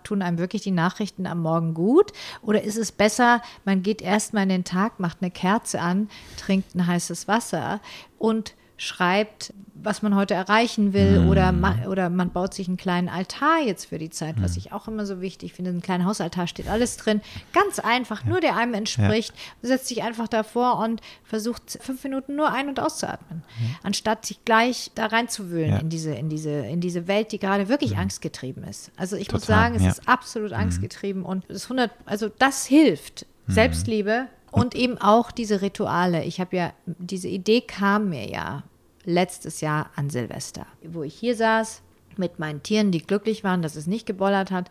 Tun einem wirklich die Nachrichten am Morgen gut? Oder ist es besser, man geht erstmal in den Tag, macht eine Kerze an, trinkt ein heißes Wasser und schreibt, was man heute erreichen will, mm. oder, ma oder man baut sich einen kleinen Altar jetzt für die Zeit, mm. was ich auch immer so wichtig finde. Ein kleiner Hausaltar steht alles drin. Ganz einfach, ja. nur der einem entspricht. Ja. Setzt sich einfach davor und versucht fünf Minuten nur ein- und auszuatmen, ja. anstatt sich gleich da reinzuwühlen in, diese, in, diese, in diese Welt, die gerade wirklich angstgetrieben ist. Also ich Total, muss sagen, es ist absolut mhm. angstgetrieben und das 100, also das hilft. Mhm. Selbstliebe und eben auch diese Rituale. Ich habe ja, diese Idee kam mir ja letztes Jahr an Silvester, wo ich hier saß mit meinen Tieren, die glücklich waren, dass es nicht gebollert hat.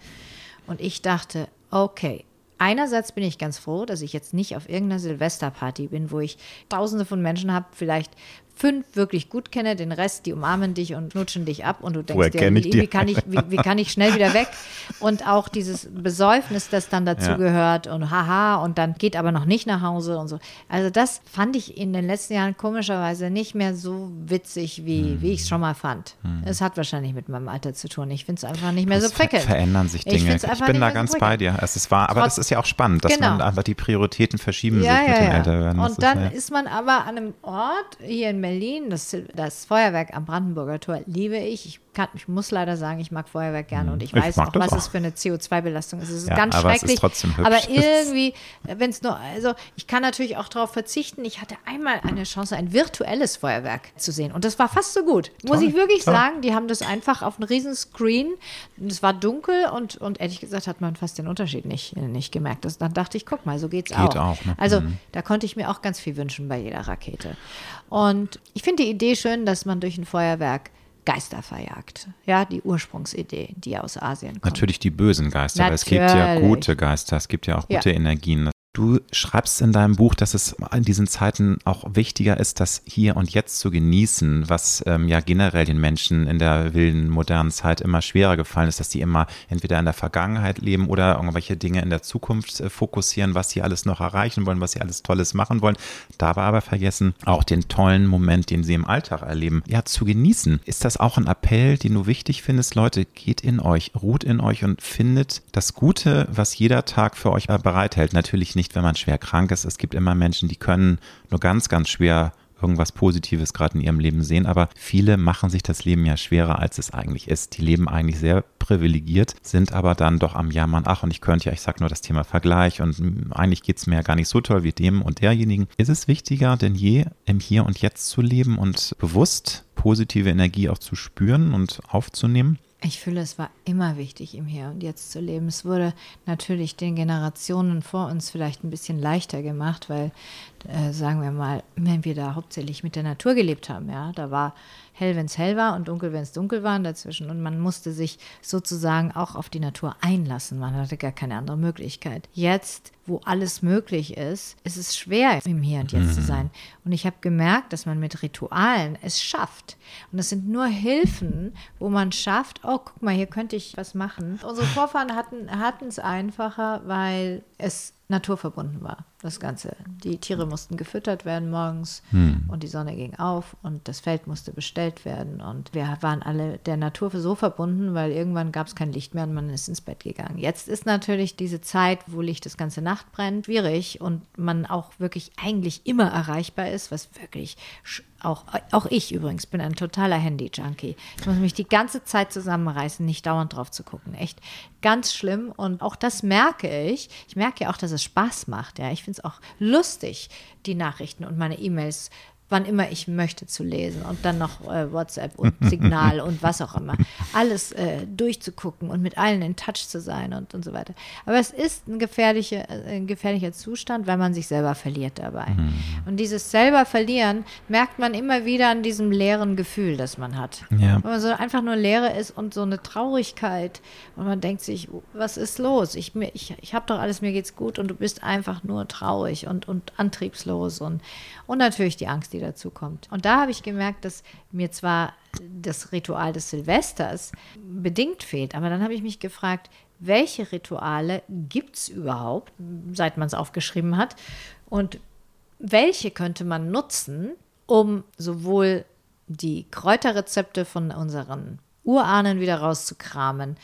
Und ich dachte, okay, einerseits bin ich ganz froh, dass ich jetzt nicht auf irgendeiner Silvesterparty bin, wo ich tausende von Menschen habe, vielleicht fünf wirklich gut kenne, den Rest, die umarmen dich und knutschen dich ab und du denkst dir, wie, wie, kann ich, wie, wie, kann ich schnell wieder weg? Und auch dieses Besäufnis, das dann dazu ja. gehört und haha und dann geht aber noch nicht nach Hause und so. Also das fand ich in den letzten Jahren komischerweise nicht mehr so witzig, wie, hm. wie ich es schon mal fand. Hm. Es hat wahrscheinlich mit meinem Alter zu tun. Ich finde es einfach nicht mehr das so prickelnd. verändern sich Dinge. Ich, ich bin da ganz so bei dir. Es ist wahr, aber Trotz, das ist ja auch spannend, dass genau. man einfach die Prioritäten verschieben ja, sich ja, mit dem ja. Älterwerden. Und dann ist, ist man aber an einem Ort hier in Berlin, das, das Feuerwerk am Brandenburger Tor liebe ich. Ich kann, ich muss leider sagen, ich mag Feuerwerk gerne hm. und ich, ich weiß auch, was auch. es für eine CO2-Belastung ist. Es ist ja, ganz aber schrecklich. Es ist aber irgendwie, wenn es nur, also ich kann natürlich auch darauf verzichten. Ich hatte einmal eine Chance, ein virtuelles Feuerwerk zu sehen und das war fast so gut. Toll, muss ich wirklich toll. sagen. Die haben das einfach auf einem riesen Screen. Es war dunkel und, und ehrlich gesagt hat man fast den Unterschied nicht, nicht gemerkt. Das, dann dachte ich, guck mal, so geht's Geht auch. auch ne? Also mhm. da konnte ich mir auch ganz viel wünschen bei jeder Rakete. Und ich finde die Idee schön, dass man durch ein Feuerwerk Geister verjagt. Ja, die Ursprungsidee, die aus Asien kommt. Natürlich die bösen Geister, aber es gibt ja gute Geister, es gibt ja auch gute ja. Energien. Du schreibst in deinem Buch, dass es in diesen Zeiten auch wichtiger ist, das hier und jetzt zu genießen, was ähm, ja generell den Menschen in der wilden modernen Zeit immer schwerer gefallen ist, dass die immer entweder in der Vergangenheit leben oder irgendwelche Dinge in der Zukunft äh, fokussieren, was sie alles noch erreichen wollen, was sie alles Tolles machen wollen. Dabei aber vergessen, auch den tollen Moment, den sie im Alltag erleben, ja, zu genießen. Ist das auch ein Appell, den du wichtig findest? Leute, geht in euch, ruht in euch und findet das Gute, was jeder Tag für euch bereithält. Natürlich nicht nicht, wenn man schwer krank ist. Es gibt immer Menschen, die können nur ganz, ganz schwer irgendwas Positives gerade in ihrem Leben sehen, aber viele machen sich das Leben ja schwerer, als es eigentlich ist. Die leben eigentlich sehr privilegiert, sind aber dann doch am Jammern, ach und ich könnte ja, ich sage nur das Thema Vergleich und eigentlich geht es mir ja gar nicht so toll wie dem und derjenigen. Ist es wichtiger denn je, im Hier und Jetzt zu leben und bewusst positive Energie auch zu spüren und aufzunehmen? Ich fühle, es war immer wichtig, im Hier und Jetzt zu leben. Es wurde natürlich den Generationen vor uns vielleicht ein bisschen leichter gemacht, weil, äh, sagen wir mal, wenn wir da hauptsächlich mit der Natur gelebt haben, ja, da war hell, wenn es hell war und dunkel, wenn es dunkel war dazwischen. Und man musste sich sozusagen auch auf die Natur einlassen. Man hatte gar keine andere Möglichkeit. Jetzt, wo alles möglich ist, ist es schwer, im Hier und Jetzt mhm. zu sein. Und ich habe gemerkt, dass man mit Ritualen es schafft. Und das sind nur Hilfen, wo man schafft, oh, guck mal, hier könnte ich was machen. Unsere Vorfahren hatten es einfacher, weil es naturverbunden war, das Ganze. Die Tiere mussten gefüttert werden morgens hm. und die Sonne ging auf und das Feld musste bestellt werden. Und wir waren alle der Natur so verbunden, weil irgendwann gab es kein Licht mehr und man ist ins Bett gegangen. Jetzt ist natürlich diese Zeit, wo Licht das ganze Nacht brennt, schwierig und man auch wirklich eigentlich immer erreichbar ist, was wirklich auch, auch ich übrigens bin ein totaler Handy-Junkie. Ich muss mich die ganze Zeit zusammenreißen, nicht dauernd drauf zu gucken. Echt ganz schlimm. Und auch das merke ich. Ich merke ja auch, dass es Spaß macht. Ja. Ich finde es auch lustig, die Nachrichten und meine E-Mails wann immer ich möchte zu lesen und dann noch äh, WhatsApp und Signal und was auch immer. Alles äh, durchzugucken und mit allen in Touch zu sein und, und so weiter. Aber es ist ein, gefährliche, äh, ein gefährlicher Zustand, weil man sich selber verliert dabei. Mhm. Und dieses selber verlieren merkt man immer wieder an diesem leeren Gefühl, das man hat. Ja. Wenn man so einfach nur Leere ist und so eine Traurigkeit und man denkt sich, was ist los? Ich, ich, ich habe doch alles, mir geht's gut und du bist einfach nur traurig und, und antriebslos und, und natürlich die Angst, die dazu kommt. Und da habe ich gemerkt, dass mir zwar das Ritual des Silvesters bedingt fehlt, aber dann habe ich mich gefragt, welche Rituale gibt es überhaupt, seit man es aufgeschrieben hat, und welche könnte man nutzen, um sowohl die Kräuterrezepte von unseren Urahnen wieder rauszukramen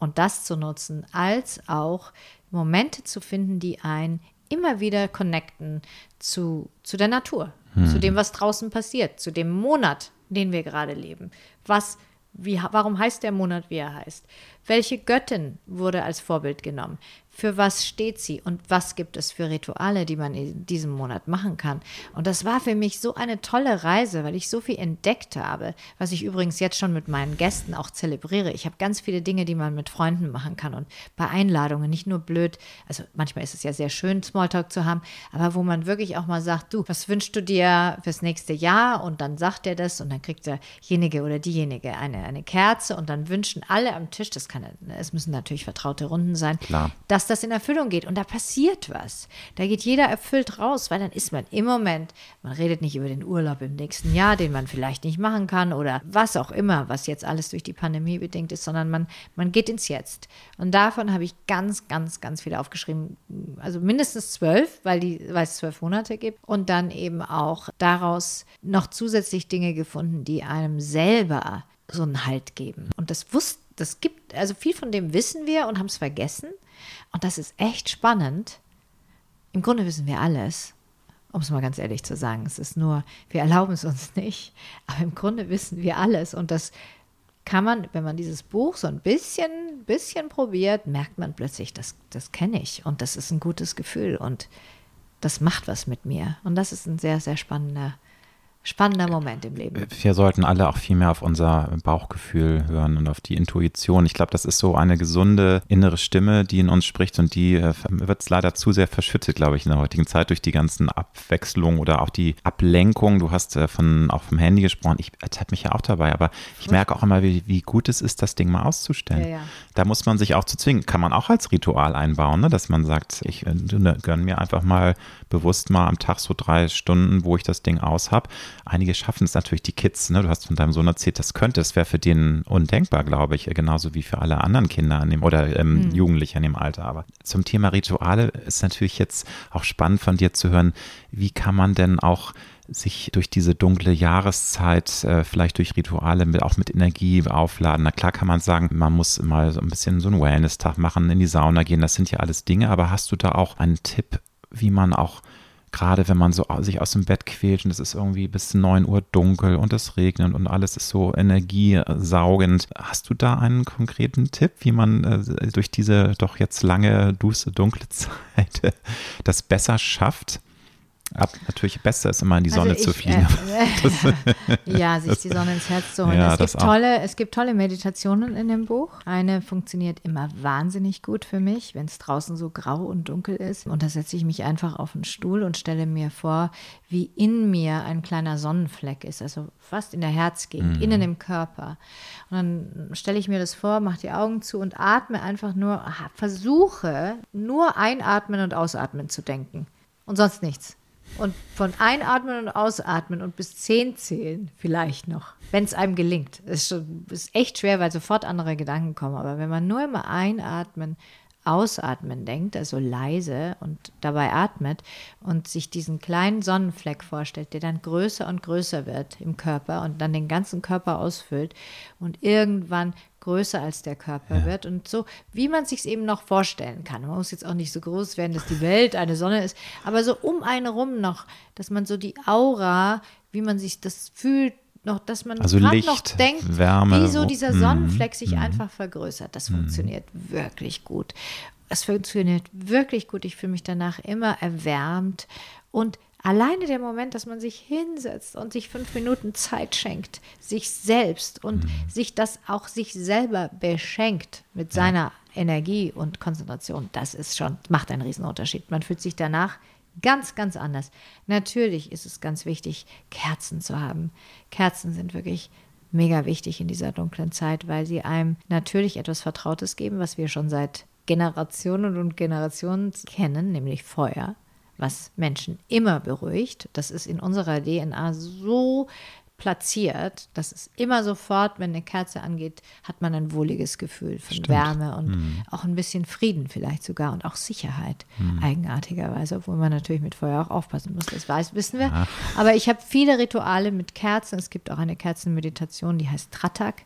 und das zu nutzen, als auch Momente zu finden, die ein immer wieder connecten zu, zu der Natur, hm. zu dem, was draußen passiert, zu dem Monat, den wir gerade leben. Was, wie, warum heißt der Monat, wie er heißt? Welche Göttin wurde als Vorbild genommen? Für was steht sie und was gibt es für Rituale, die man in diesem Monat machen kann. Und das war für mich so eine tolle Reise, weil ich so viel entdeckt habe, was ich übrigens jetzt schon mit meinen Gästen auch zelebriere. Ich habe ganz viele Dinge, die man mit Freunden machen kann und bei Einladungen nicht nur blöd, also manchmal ist es ja sehr schön, Smalltalk zu haben, aber wo man wirklich auch mal sagt, du, was wünschst du dir fürs nächste Jahr? Und dann sagt er das und dann kriegt derjenige oder diejenige eine, eine Kerze und dann wünschen alle am Tisch, das kann, es müssen natürlich vertraute Runden sein, Klar. dass das in Erfüllung geht. Und da passiert was. Da geht jeder erfüllt raus, weil dann ist man im Moment, man redet nicht über den Urlaub im nächsten Jahr, den man vielleicht nicht machen kann oder was auch immer, was jetzt alles durch die Pandemie bedingt ist, sondern man, man geht ins Jetzt. Und davon habe ich ganz, ganz, ganz viele aufgeschrieben. Also mindestens zwölf, weil, die, weil es zwölf Monate gibt. Und dann eben auch daraus noch zusätzlich Dinge gefunden, die einem selber so einen Halt geben. Und das wusste, das gibt, also viel von dem wissen wir und haben es vergessen. Und das ist echt spannend. Im Grunde wissen wir alles, um es mal ganz ehrlich zu sagen. Es ist nur, wir erlauben es uns nicht. Aber im Grunde wissen wir alles. Und das kann man, wenn man dieses Buch so ein bisschen, bisschen probiert, merkt man plötzlich, das, das kenne ich. Und das ist ein gutes Gefühl. Und das macht was mit mir. Und das ist ein sehr, sehr spannender spannender Moment im Leben. Wir sollten alle auch viel mehr auf unser Bauchgefühl hören und auf die Intuition. Ich glaube, das ist so eine gesunde innere Stimme, die in uns spricht und die äh, wird leider zu sehr verschüttet, glaube ich, in der heutigen Zeit durch die ganzen Abwechslungen oder auch die Ablenkung. Du hast äh, von auch vom Handy gesprochen. Ich ertappe mich ja auch dabei, aber ich merke auch immer, wie, wie gut es ist, das Ding mal auszustellen. Ja, ja. Da muss man sich auch zu zwingen. Kann man auch als Ritual einbauen, ne? dass man sagt, ich äh, gönne mir einfach mal bewusst mal am Tag so drei Stunden, wo ich das Ding aus habe. Einige schaffen es natürlich, die Kids, ne? du hast von deinem Sohn erzählt, das könnte, es wäre für den undenkbar, glaube ich, genauso wie für alle anderen Kinder an dem, oder ähm, mhm. Jugendliche in dem Alter. Aber zum Thema Rituale ist natürlich jetzt auch spannend von dir zu hören, wie kann man denn auch sich durch diese dunkle Jahreszeit äh, vielleicht durch Rituale mit, auch mit Energie aufladen. Na klar kann man sagen, man muss mal so ein bisschen so einen Wellness-Tag machen, in die Sauna gehen, das sind ja alles Dinge, aber hast du da auch einen Tipp, wie man auch gerade wenn man so sich aus dem Bett quält und es ist irgendwie bis 9 Uhr dunkel und es regnet und alles ist so energiesaugend. Hast du da einen konkreten Tipp, wie man äh, durch diese doch jetzt lange, duste, dunkle Zeit das besser schafft? Ab, natürlich besser ist immer in die Sonne also ich, zu fliegen. Äh, ja, sich die Sonne ins Herz zu holen. Ja, es, gibt tolle, es gibt tolle Meditationen in dem Buch. Eine funktioniert immer wahnsinnig gut für mich, wenn es draußen so grau und dunkel ist. Und da setze ich mich einfach auf einen Stuhl und stelle mir vor, wie in mir ein kleiner Sonnenfleck ist, also fast in der Herzgegend, mhm. innen im Körper. Und dann stelle ich mir das vor, mache die Augen zu und atme einfach nur, versuche nur einatmen und ausatmen zu denken. Und sonst nichts. Und von Einatmen und Ausatmen und bis zehn zählen vielleicht noch, wenn es einem gelingt. Ist, ist echt schwer, weil sofort andere Gedanken kommen. Aber wenn man nur immer einatmen, ausatmen denkt, also leise und dabei atmet und sich diesen kleinen Sonnenfleck vorstellt, der dann größer und größer wird im Körper und dann den ganzen Körper ausfüllt und irgendwann größer als der Körper ja. wird und so, wie man sich es eben noch vorstellen kann. Man muss jetzt auch nicht so groß werden, dass die Welt eine Sonne ist, aber so um einen rum noch, dass man so die Aura, wie man sich das fühlt, noch, dass man also Licht, noch denkt, Wärme, wie so dieser mhm. Sonnenfleck sich mm, einfach vergrößert. Das mm. funktioniert wirklich gut. Es funktioniert wirklich gut. Ich fühle mich danach immer erwärmt und Alleine der Moment, dass man sich hinsetzt und sich fünf Minuten Zeit schenkt, sich selbst und mhm. sich das auch sich selber beschenkt mit ja. seiner Energie und Konzentration, das ist schon, macht einen Riesenunterschied. Man fühlt sich danach ganz, ganz anders. Natürlich ist es ganz wichtig, Kerzen zu haben. Kerzen sind wirklich mega wichtig in dieser dunklen Zeit, weil sie einem natürlich etwas Vertrautes geben, was wir schon seit Generationen und Generationen kennen, nämlich Feuer was Menschen immer beruhigt. Das ist in unserer DNA so platziert, dass es immer sofort, wenn eine Kerze angeht, hat man ein wohliges Gefühl von Stimmt. Wärme und mhm. auch ein bisschen Frieden vielleicht sogar und auch Sicherheit, mhm. eigenartigerweise, obwohl man natürlich mit Feuer auch aufpassen muss, das weiß, wissen wir. Ja. Aber ich habe viele Rituale mit Kerzen. Es gibt auch eine Kerzenmeditation, die heißt Tratak,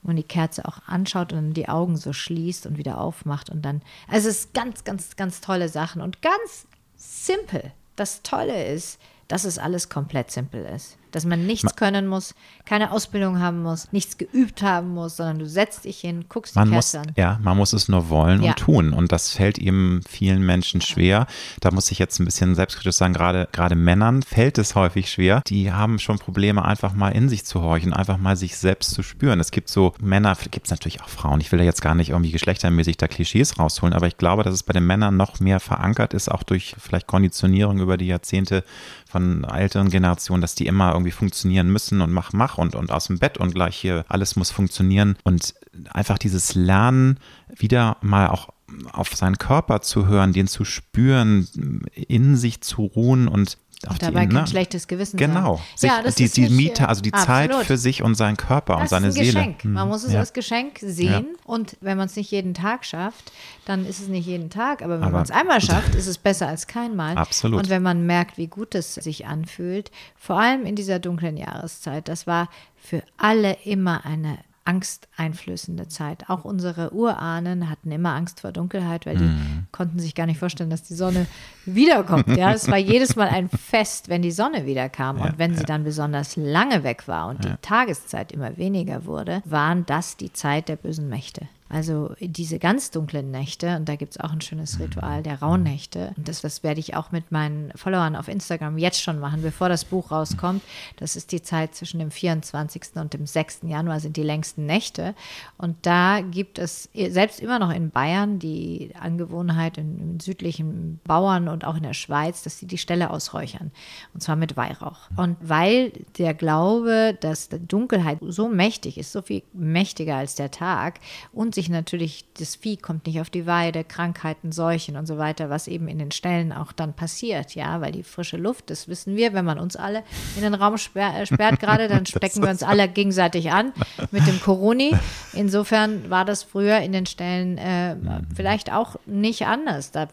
wo man die Kerze auch anschaut und die Augen so schließt und wieder aufmacht und dann, also es ist ganz, ganz, ganz tolle Sachen und ganz simpel. Das Tolle ist, dass es alles komplett simpel ist. Dass man nichts können muss, keine Ausbildung haben muss, nichts geübt haben muss, sondern du setzt dich hin, guckst man die Kerze an. Ja, man muss es nur wollen ja. und tun. Und das fällt eben vielen Menschen schwer. Da muss ich jetzt ein bisschen selbstkritisch sagen, gerade, gerade Männern fällt es häufig schwer. Die haben schon Probleme, einfach mal in sich zu horchen, einfach mal sich selbst zu spüren. Es gibt so Männer, gibt es natürlich auch Frauen. Ich will da jetzt gar nicht irgendwie geschlechtermäßig da Klischees rausholen, aber ich glaube, dass es bei den Männern noch mehr verankert ist, auch durch vielleicht Konditionierung über die Jahrzehnte von älteren Generationen, dass die immer irgendwie funktionieren müssen und mach, mach und, und aus dem Bett und gleich hier alles muss funktionieren. Und einfach dieses Lernen, wieder mal auch auf seinen Körper zu hören, den zu spüren, in sich zu ruhen und auch dabei die, kein ne? schlechtes Gewissen Genau. Sich, ja, das die, ist die Miete, also die absolut. Zeit für sich und seinen Körper das und seine ist ein Seele. Geschenk. Man hm. muss es ja. als Geschenk sehen. Ja. Und wenn man es nicht jeden Tag schafft, dann ist es nicht jeden Tag. Aber wenn man es einmal schafft, ist es besser als keinmal. Absolut. Und wenn man merkt, wie gut es sich anfühlt, vor allem in dieser dunklen Jahreszeit, das war für alle immer eine angsteinflößende Zeit. Auch unsere Urahnen hatten immer Angst vor Dunkelheit, weil die mm. konnten sich gar nicht vorstellen, dass die Sonne wiederkommt. Ja, es war jedes Mal ein Fest, wenn die Sonne wiederkam. Ja, und wenn ja. sie dann besonders lange weg war und ja. die Tageszeit immer weniger wurde, waren das die Zeit der bösen Mächte. Also diese ganz dunklen Nächte, und da gibt es auch ein schönes Ritual der Rauhnächte. Und das, das werde ich auch mit meinen Followern auf Instagram jetzt schon machen, bevor das Buch rauskommt. Das ist die Zeit zwischen dem 24. und dem 6. Januar sind die längsten Nächte. Und da gibt es selbst immer noch in Bayern die Angewohnheit in, in südlichen Bauern und auch in der Schweiz, dass sie die Ställe ausräuchern. Und zwar mit Weihrauch. Und weil der Glaube, dass die Dunkelheit so mächtig ist, so viel mächtiger als der Tag und sich natürlich, das Vieh kommt nicht auf die Weide, Krankheiten, Seuchen und so weiter, was eben in den Ställen auch dann passiert, ja, weil die frische Luft, das wissen wir, wenn man uns alle in den Raum sperrt, äh, sperrt gerade, dann stecken wir uns alle gegenseitig an mit dem Coroni. Insofern war das früher in den Ställen äh, vielleicht auch nicht anders. Da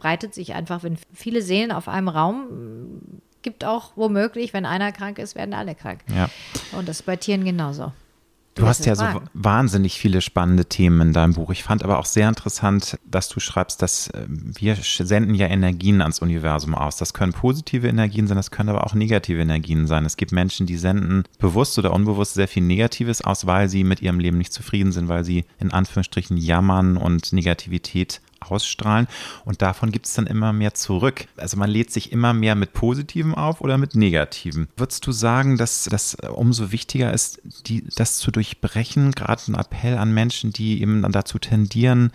breitet sich einfach, wenn viele Seelen auf einem Raum gibt auch womöglich, wenn einer krank ist, werden alle krank. Ja. Und das ist bei Tieren genauso. Du hast ja Fragen. so wahnsinnig viele spannende Themen in deinem Buch. Ich fand aber auch sehr interessant, dass du schreibst, dass äh, wir senden ja Energien ans Universum aus. Das können positive Energien sein, das können aber auch negative Energien sein. Es gibt Menschen, die senden bewusst oder unbewusst sehr viel Negatives aus, weil sie mit ihrem Leben nicht zufrieden sind, weil sie in Anführungsstrichen jammern und Negativität ausstrahlen und davon gibt es dann immer mehr zurück. Also man lädt sich immer mehr mit Positiven auf oder mit Negativen. Würdest du sagen, dass das umso wichtiger ist, die, das zu durchbrechen? Gerade ein Appell an Menschen, die eben dann dazu tendieren,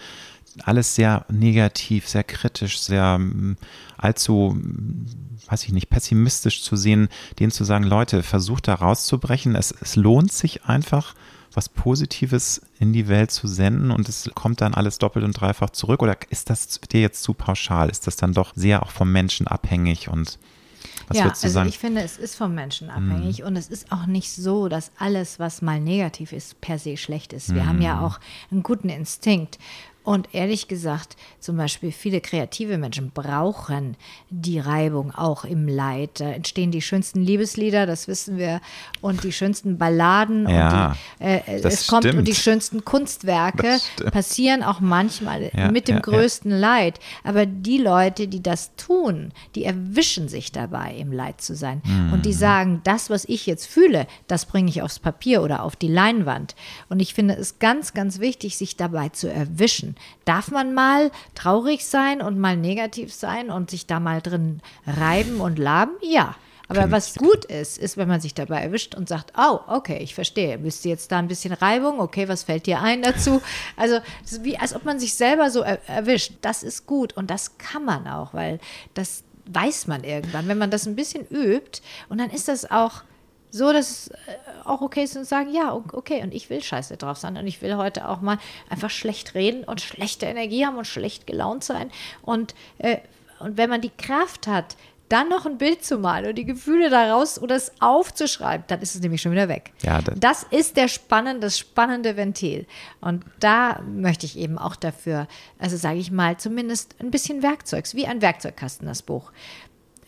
alles sehr negativ, sehr kritisch, sehr mm, allzu, mm, weiß ich nicht, pessimistisch zu sehen, denen zu sagen, Leute, versucht da rauszubrechen. Es, es lohnt sich einfach, was Positives in die Welt zu senden und es kommt dann alles doppelt und dreifach zurück? Oder ist das dir jetzt zu pauschal? Ist das dann doch sehr auch vom Menschen abhängig und was ja, also sagen? ich finde, es ist vom Menschen abhängig mm. und es ist auch nicht so, dass alles, was mal negativ ist, per se schlecht ist. Wir mm. haben ja auch einen guten Instinkt und ehrlich gesagt, zum Beispiel viele kreative Menschen brauchen die Reibung auch im Leid. Da entstehen die schönsten Liebeslieder, das wissen wir, und die schönsten Balladen. Ja, und die, äh, es kommt und die schönsten Kunstwerke passieren auch manchmal ja, mit dem ja, größten. Leid. Aber die Leute, die das tun, die erwischen sich dabei, im Leid zu sein. Mhm. Und die sagen, das, was ich jetzt fühle, das bringe ich aufs Papier oder auf die Leinwand. Und ich finde es ganz, ganz wichtig, sich dabei zu erwischen. Darf man mal traurig sein und mal negativ sein und sich da mal drin reiben und laben? Ja. Aber was gut ist, ist, wenn man sich dabei erwischt und sagt, oh, okay, ich verstehe, bist du jetzt da ein bisschen Reibung, okay, was fällt dir ein dazu? Also, wie, als ob man sich selber so er erwischt. Das ist gut und das kann man auch, weil das weiß man irgendwann, wenn man das ein bisschen übt und dann ist das auch so, dass es äh, auch okay ist und sagen, ja, okay, und ich will scheiße drauf sein und ich will heute auch mal einfach schlecht reden und schlechte Energie haben und schlecht gelaunt sein. Und, äh, und wenn man die Kraft hat, dann noch ein Bild zu malen und die Gefühle daraus oder es aufzuschreiben, dann ist es nämlich schon wieder weg. Ja, das, das ist der spannende, das spannende Ventil. Und da möchte ich eben auch dafür, also sage ich mal, zumindest ein bisschen Werkzeugs, wie ein Werkzeugkasten, das Buch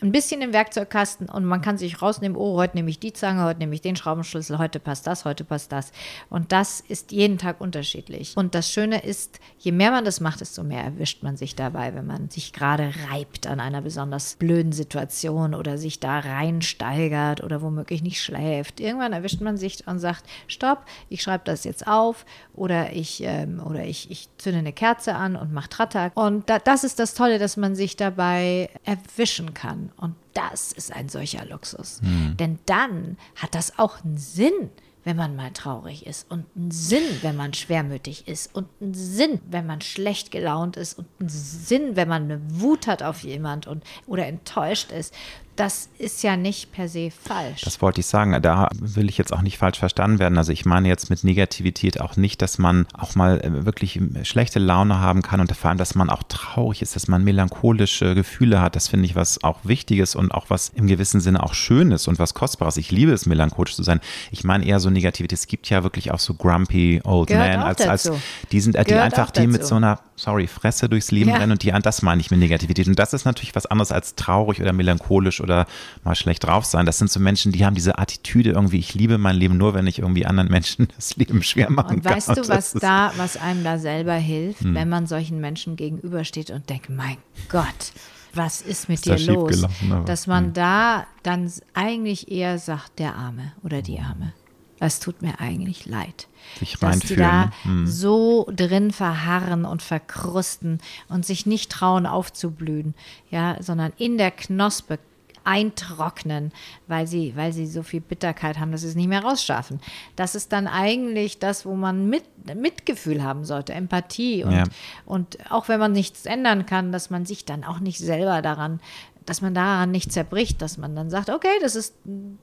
ein bisschen im Werkzeugkasten und man kann sich rausnehmen, oh, heute nehme ich die Zange, heute nehme ich den Schraubenschlüssel, heute passt das, heute passt das. Und das ist jeden Tag unterschiedlich. Und das Schöne ist, je mehr man das macht, desto mehr erwischt man sich dabei, wenn man sich gerade reibt an einer besonders blöden Situation oder sich da reinsteigert oder womöglich nicht schläft. Irgendwann erwischt man sich und sagt, stopp, ich schreibe das jetzt auf oder ich, ähm, oder ich, ich zünde eine Kerze an und mache Tratak. Und da, das ist das Tolle, dass man sich dabei erwischen kann. Und das ist ein solcher Luxus. Mhm. Denn dann hat das auch einen Sinn, wenn man mal traurig ist und einen Sinn, wenn man schwermütig ist und einen Sinn, wenn man schlecht gelaunt ist und einen Sinn, wenn man eine Wut hat auf jemand und oder enttäuscht ist das ist ja nicht per se falsch. Das wollte ich sagen. Da will ich jetzt auch nicht falsch verstanden werden. Also ich meine jetzt mit Negativität auch nicht, dass man auch mal äh, wirklich schlechte Laune haben kann und vor allem, dass man auch traurig ist, dass man melancholische Gefühle hat. Das finde ich was auch Wichtiges und auch was im gewissen Sinne auch Schönes und was Kostbares. Ich liebe es, melancholisch zu sein. Ich meine eher so Negativität. Es gibt ja wirklich auch so grumpy old Gehört men als, als die sind, die einfach die mit so einer, sorry, Fresse durchs Leben ja. rennen und die, das meine ich mit Negativität. Und das ist natürlich was anderes als traurig oder melancholisch oder mal schlecht drauf sein. Das sind so Menschen, die haben diese Attitüde irgendwie, ich liebe mein Leben nur, wenn ich irgendwie anderen Menschen das Leben schwer machen und kann. Weißt du, was da, was einem da selber hilft, hm. wenn man solchen Menschen gegenübersteht und denkt, mein Gott, was ist mit ist dir los? Dass man hm. da dann eigentlich eher sagt, der Arme oder die Arme. es tut mir eigentlich leid. Sich dass die da ne? Hm. so drin verharren und verkrusten und sich nicht trauen aufzublühen, ja, sondern in der Knospe eintrocknen, weil sie, weil sie so viel Bitterkeit haben, dass sie es nicht mehr rausschaffen. Das ist dann eigentlich das, wo man mit, Mitgefühl haben sollte, Empathie und, Ja. und auch wenn man nichts ändern kann, dass man sich dann auch nicht selber daran dass man daran nicht zerbricht, dass man dann sagt, okay, das ist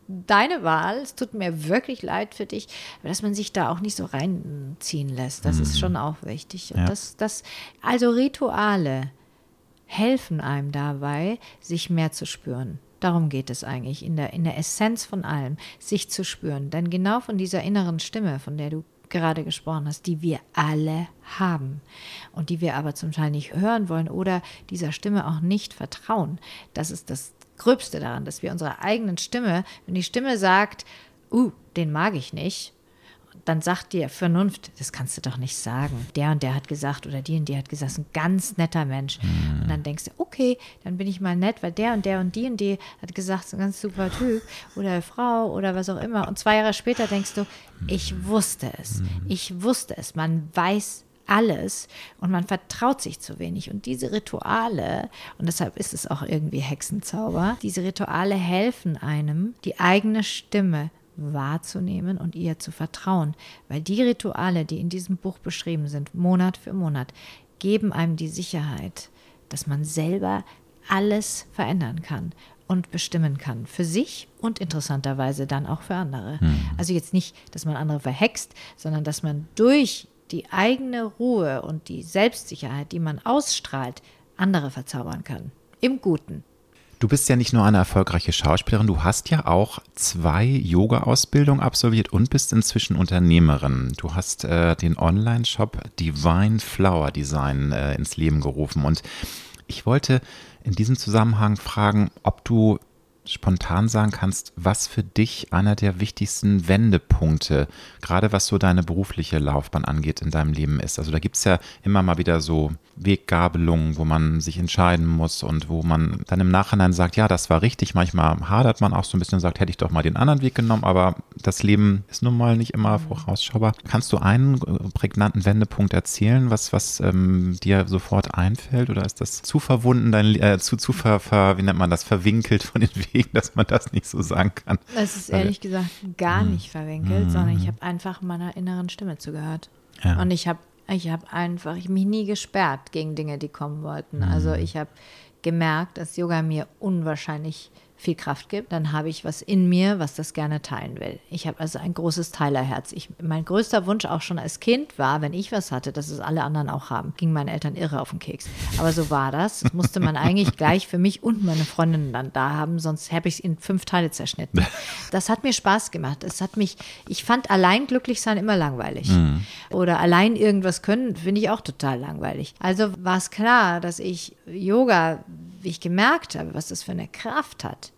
deine Wahl, es tut mir wirklich leid für dich, aber dass man sich da auch nicht so reinziehen lässt, das ist schon auch wichtig. Und Ja. das, das, also Rituale helfen einem dabei, sich mehr zu spüren. Darum geht es eigentlich in der, in der Essenz von allem, sich zu spüren. Denn genau von dieser inneren Stimme, von der du gerade gesprochen hast, die wir alle haben und die wir aber zum Teil nicht hören wollen oder dieser Stimme auch nicht vertrauen. Das ist das Gröbste daran, dass wir unserer eigenen Stimme, wenn die Stimme sagt, uh, den mag ich nicht, dann sagt dir Vernunft, das kannst du doch nicht sagen. Der und der hat gesagt oder die und die hat gesagt, ist ein ganz netter Mensch. Und dann denkst du, okay, dann bin ich mal nett, weil der und der und die und die hat gesagt, ist ein ganz super Typ oder Frau oder was auch immer. Und zwei Jahre später denkst du, ich wusste es. Ich wusste es. Man weiß alles und man vertraut sich zu wenig. Und diese Rituale, und deshalb ist es auch irgendwie Hexenzauber, diese Rituale helfen einem, die eigene Stimme wahrzunehmen und ihr zu vertrauen. Weil die Rituale, die in diesem Buch beschrieben sind, Monat für Monat, geben einem die Sicherheit, dass man selber alles verändern kann und bestimmen kann. Für sich und interessanterweise dann auch für andere. Also jetzt nicht, dass man andere verhext, sondern dass man durch die eigene Ruhe und die Selbstsicherheit, die man ausstrahlt, andere verzaubern kann. Im Guten. Du bist ja nicht nur eine erfolgreiche Schauspielerin, du hast ja auch zwei Yoga-Ausbildungen absolviert und bist inzwischen Unternehmerin. Du hast äh, den Online-Shop Divine Flower Design äh, ins Leben gerufen. Und ich wollte in diesem Zusammenhang fragen, ob du spontan sagen kannst, was für dich einer der wichtigsten Wendepunkte, gerade was so deine berufliche Laufbahn angeht, in deinem Leben ist. Also da gibt es ja immer mal wieder so Weggabelungen, wo man sich entscheiden muss und wo man dann im Nachhinein sagt, ja, das war richtig. Manchmal hadert man auch so ein bisschen und sagt, hätte ich doch mal den anderen Weg genommen, aber das Leben ist nun mal nicht immer vorausschaubar. Kannst du einen äh, prägnanten Wendepunkt erzählen, was, was ähm, dir sofort einfällt? Oder ist das zu verwunden, dein, äh, zu, zu ver, ver, wie nennt man das, verwinkelt von den Wegen, dass man das nicht so sagen kann? Es ist Weil- ehrlich gesagt gar nicht verwinkelt, sondern ich habe einfach meiner inneren Stimme zugehört. Ja. Und ich habe ich hab einfach, ich mich nie gesperrt gegen Dinge, die kommen wollten. Also ich habe gemerkt, dass Yoga mir unwahrscheinlich viel Kraft gibt, dann habe ich was in mir, was das gerne teilen will. Ich habe also ein großes Teilerherz. Ich, mein größter Wunsch auch schon als Kind war, wenn ich was hatte, dass es alle anderen auch haben. Ging meinen Eltern irre auf den Keks. Aber so war das. Das musste man eigentlich gleich für mich und meine Freundinnen dann da haben, sonst habe ich es in fünf Teile zerschnitten. Das hat mir Spaß gemacht. Es hat mich, ich fand allein glücklich sein immer langweilig. Oder allein irgendwas können, finde ich auch total langweilig. Also war es klar, dass ich Yoga, wie ich gemerkt habe, was das für eine Kraft hat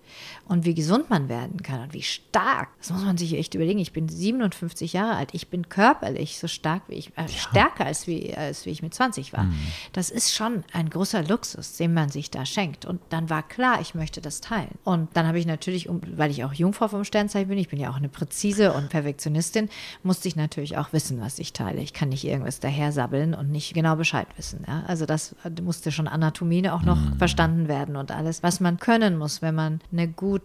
und wie gesund man werden kann und wie stark. Das muss man sich echt überlegen. Ich bin 57 Jahre alt. Ich bin körperlich so stark wie ich, äh, stärker als wie, als wie ich mit 20 war. Das ist schon ein großer Luxus, den man sich da schenkt. Und dann war klar, ich möchte das teilen. Und dann habe ich natürlich, weil ich auch Jungfrau vom Sternzeichen bin, ich bin ja auch eine Präzise und Perfektionistin, musste ich natürlich auch wissen, was ich teile. Ich kann nicht irgendwas dahersabbeln und nicht genau Bescheid wissen. Ja? Also das musste schon Anatomie auch noch verstanden werden und alles, was man können muss, wenn man eine gute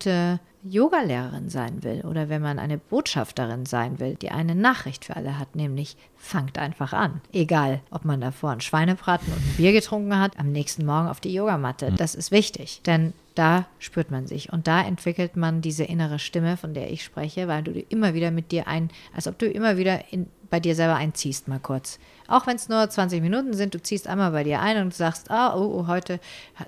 Yogalehrerin sein will oder wenn man eine Botschafterin sein will, die eine Nachricht für alle hat, nämlich fangt einfach an. Egal, ob man davor einen Schweinebraten und ein Bier getrunken hat, am nächsten Morgen auf die Yogamatte. Das ist wichtig, denn da spürt man sich und da entwickelt man diese innere Stimme, von der ich spreche, weil du immer wieder mit dir ein, als ob du immer wieder in, bei dir selber einziehst, mal kurz. Auch wenn es nur 20 Minuten sind, du ziehst einmal bei dir ein und sagst, ah, oh, oh heute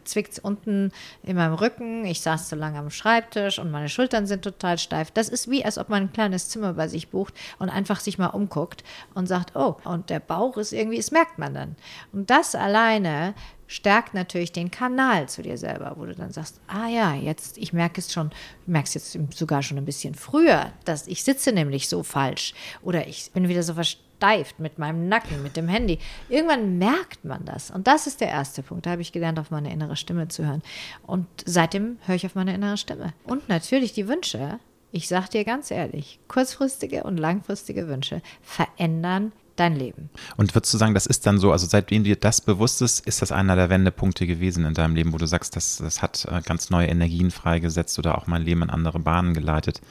zwickt es unten in meinem Rücken, ich saß zu lange am Schreibtisch und meine Schultern sind total steif. Das ist wie, als ob man ein kleines Zimmer bei sich bucht und einfach sich mal umguckt und sagt, oh, und der Bauch ist irgendwie, das merkt man dann. Und das alleine stärkt natürlich den Kanal zu dir selber, wo du dann sagst, ah ja, jetzt, ich merke es schon, ich merke es jetzt sogar schon ein bisschen früher, dass ich sitze nämlich so falsch oder ich bin wieder so versteift mit meinem Nacken, mit dem Handy. Irgendwann merkt man das. Und das ist der erste Punkt. Da habe ich gelernt, auf meine innere Stimme zu hören. Und seitdem höre ich auf meine innere Stimme. Und natürlich die Wünsche, ich sag dir ganz ehrlich, kurzfristige und langfristige Wünsche verändern dein Leben. Und würdest du sagen, das ist dann so, also seitdem dir das bewusst ist, ist das einer der Wendepunkte gewesen in deinem Leben, wo du sagst, das, das hat äh, ganz neue Energien freigesetzt oder auch mein Leben in andere Bahnen geleitet?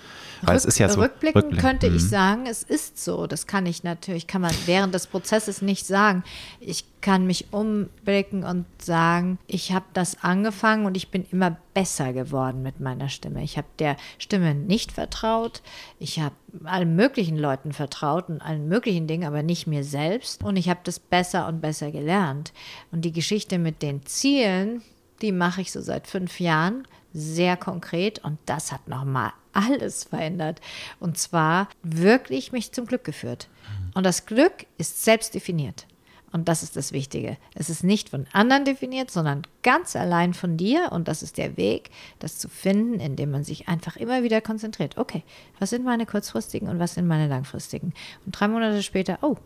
Weil Rück, es ist ja so. Rückblickend rückblicken. könnte mhm. ich sagen, es ist so. Das kann ich natürlich, kann man während des Prozesses nicht sagen. Ich kann mich umblicken und sagen, ich habe das angefangen und ich bin immer besser geworden mit meiner Stimme. Ich habe der Stimme nicht vertraut. Ich habe allen möglichen Leuten vertraut und allen möglichen Dingen, aber nicht mir selbst. Und ich habe das besser und besser gelernt. Und die Geschichte mit den Zielen, die mache ich so seit fünf Jahren sehr konkret und das hat nochmal alles verändert. Und zwar wirklich mich zum Glück geführt. Und das Glück ist selbst definiert. Und das ist das Wichtige. Es ist nicht von anderen definiert, sondern ganz allein von dir. Und das ist der Weg, das zu finden, indem man sich einfach immer wieder konzentriert. Okay, was sind meine kurzfristigen und was sind meine langfristigen? Und drei Monate später, oh,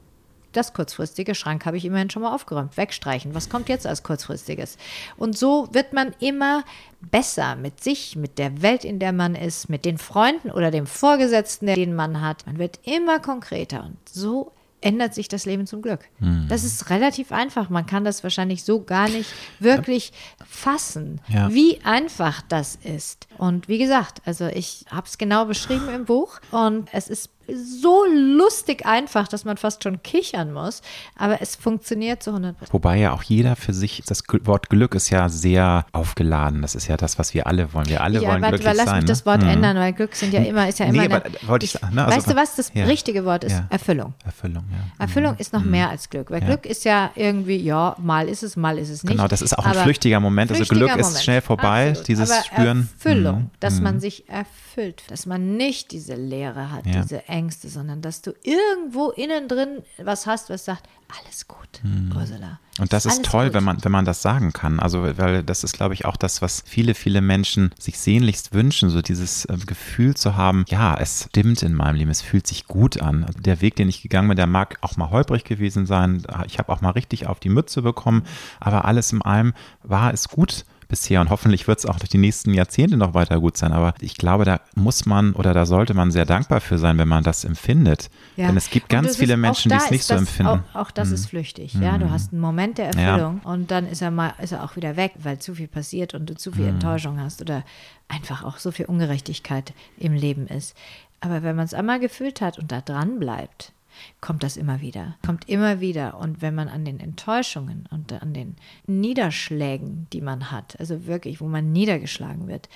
das kurzfristige Schrank habe ich immerhin schon mal aufgeräumt. Wegstreichen. Was kommt jetzt als kurzfristiges? Und so wird man immer besser mit sich, mit der Welt, in der man ist, mit den Freunden oder dem Vorgesetzten, den man hat. Man wird immer konkreter und so ändert sich das Leben zum Glück. Hm. Das ist relativ einfach. Man kann das wahrscheinlich so gar nicht wirklich fassen, ja. wie einfach das ist. Und wie gesagt, also ich habe es genau beschrieben im Buch und es ist so lustig einfach, dass man fast schon kichern muss, aber es funktioniert zu 100 Prozent. Wobei ja auch jeder für sich, das Wort Glück ist ja sehr aufgeladen. Das ist ja das, was wir alle wollen. Wir alle ja, wollen warte, glücklich lass sein. Lass mich ne? das Wort mhm. ändern, weil Glück sind ja immer, ist ja immer. Nee, eine, wollte ich, ne, also, weißt du was, das ja. richtige Wort ist ja. Erfüllung. Erfüllung, ja. Erfüllung mhm. ist noch mhm. mehr als Glück, weil Glück ist ja irgendwie, ja, mal ist es, mal ist es nicht. Genau, das ist auch ein flüchtiger Moment. Also flüchtiger also Glück Moment. ist schnell vorbei, Absolut. dieses aber Spüren. Erfüllung, mhm. dass man mhm. sich erfüllt, dass man nicht diese Leere hat, diese Ängste, sondern dass du irgendwo innen drin was hast, was sagt, alles gut, hm. Ursula. Und das ist toll, wenn man, wenn man das sagen kann. Also, weil das ist, glaube ich, auch das, was viele, viele Menschen sich sehnlichst wünschen, so dieses äh, Gefühl zu haben, ja, es stimmt in meinem Leben, es fühlt sich gut an. Der Weg, den ich gegangen bin, der mag auch mal holprig gewesen sein. Ich habe auch mal richtig auf die Mütze bekommen, aber alles in allem war es gut bisher und hoffentlich wird es auch durch die nächsten Jahrzehnte noch weiter gut sein. Aber ich glaube, da muss man oder da sollte man sehr dankbar für sein, wenn man das empfindet. Ja. Denn es gibt ganz viele Menschen, die es nicht so empfinden. Auch, auch das mhm. ist flüchtig. Ja, du mhm. hast einen Moment der Erfüllung ja. und dann ist er mal ist er auch wieder weg, weil zu viel passiert und du zu viel mhm. Enttäuschung hast oder einfach auch so viel Ungerechtigkeit im Leben ist. Aber wenn man es einmal gefühlt hat und da dran bleibt, kommt das immer wieder. Kommt immer wieder. Und wenn man an den Enttäuschungen und an den Niederschlägen, die man hat, also wirklich, wo man niedergeschlagen wird,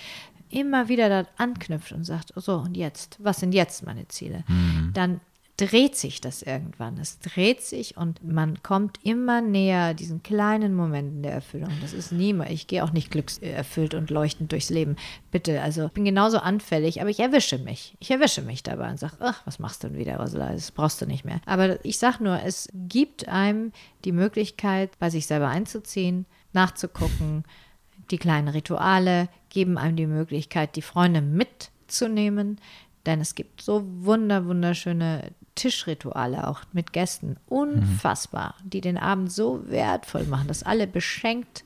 immer wieder da anknüpft und sagt, so und jetzt, was sind jetzt meine Ziele? Mhm. Dann dreht sich das irgendwann. Es dreht sich und man kommt immer näher diesen kleinen Momenten der Erfüllung. Das ist niemand. Ich gehe auch nicht glückserfüllt und leuchtend durchs Leben. Bitte, also ich bin genauso anfällig, aber ich erwische mich. Ich erwische mich dabei und sage, ach, was machst du denn wieder, Ursula? Das brauchst du nicht mehr. Aber ich sage nur, es gibt einem die Möglichkeit, bei sich selber einzuziehen, nachzugucken. Die kleinen Rituale geben einem die Möglichkeit, die Freunde mitzunehmen, denn es gibt so wunder, wunderschöne Tischrituale auch mit Gästen. Unfassbar, mhm. die den Abend so wertvoll machen, dass alle beschenkt,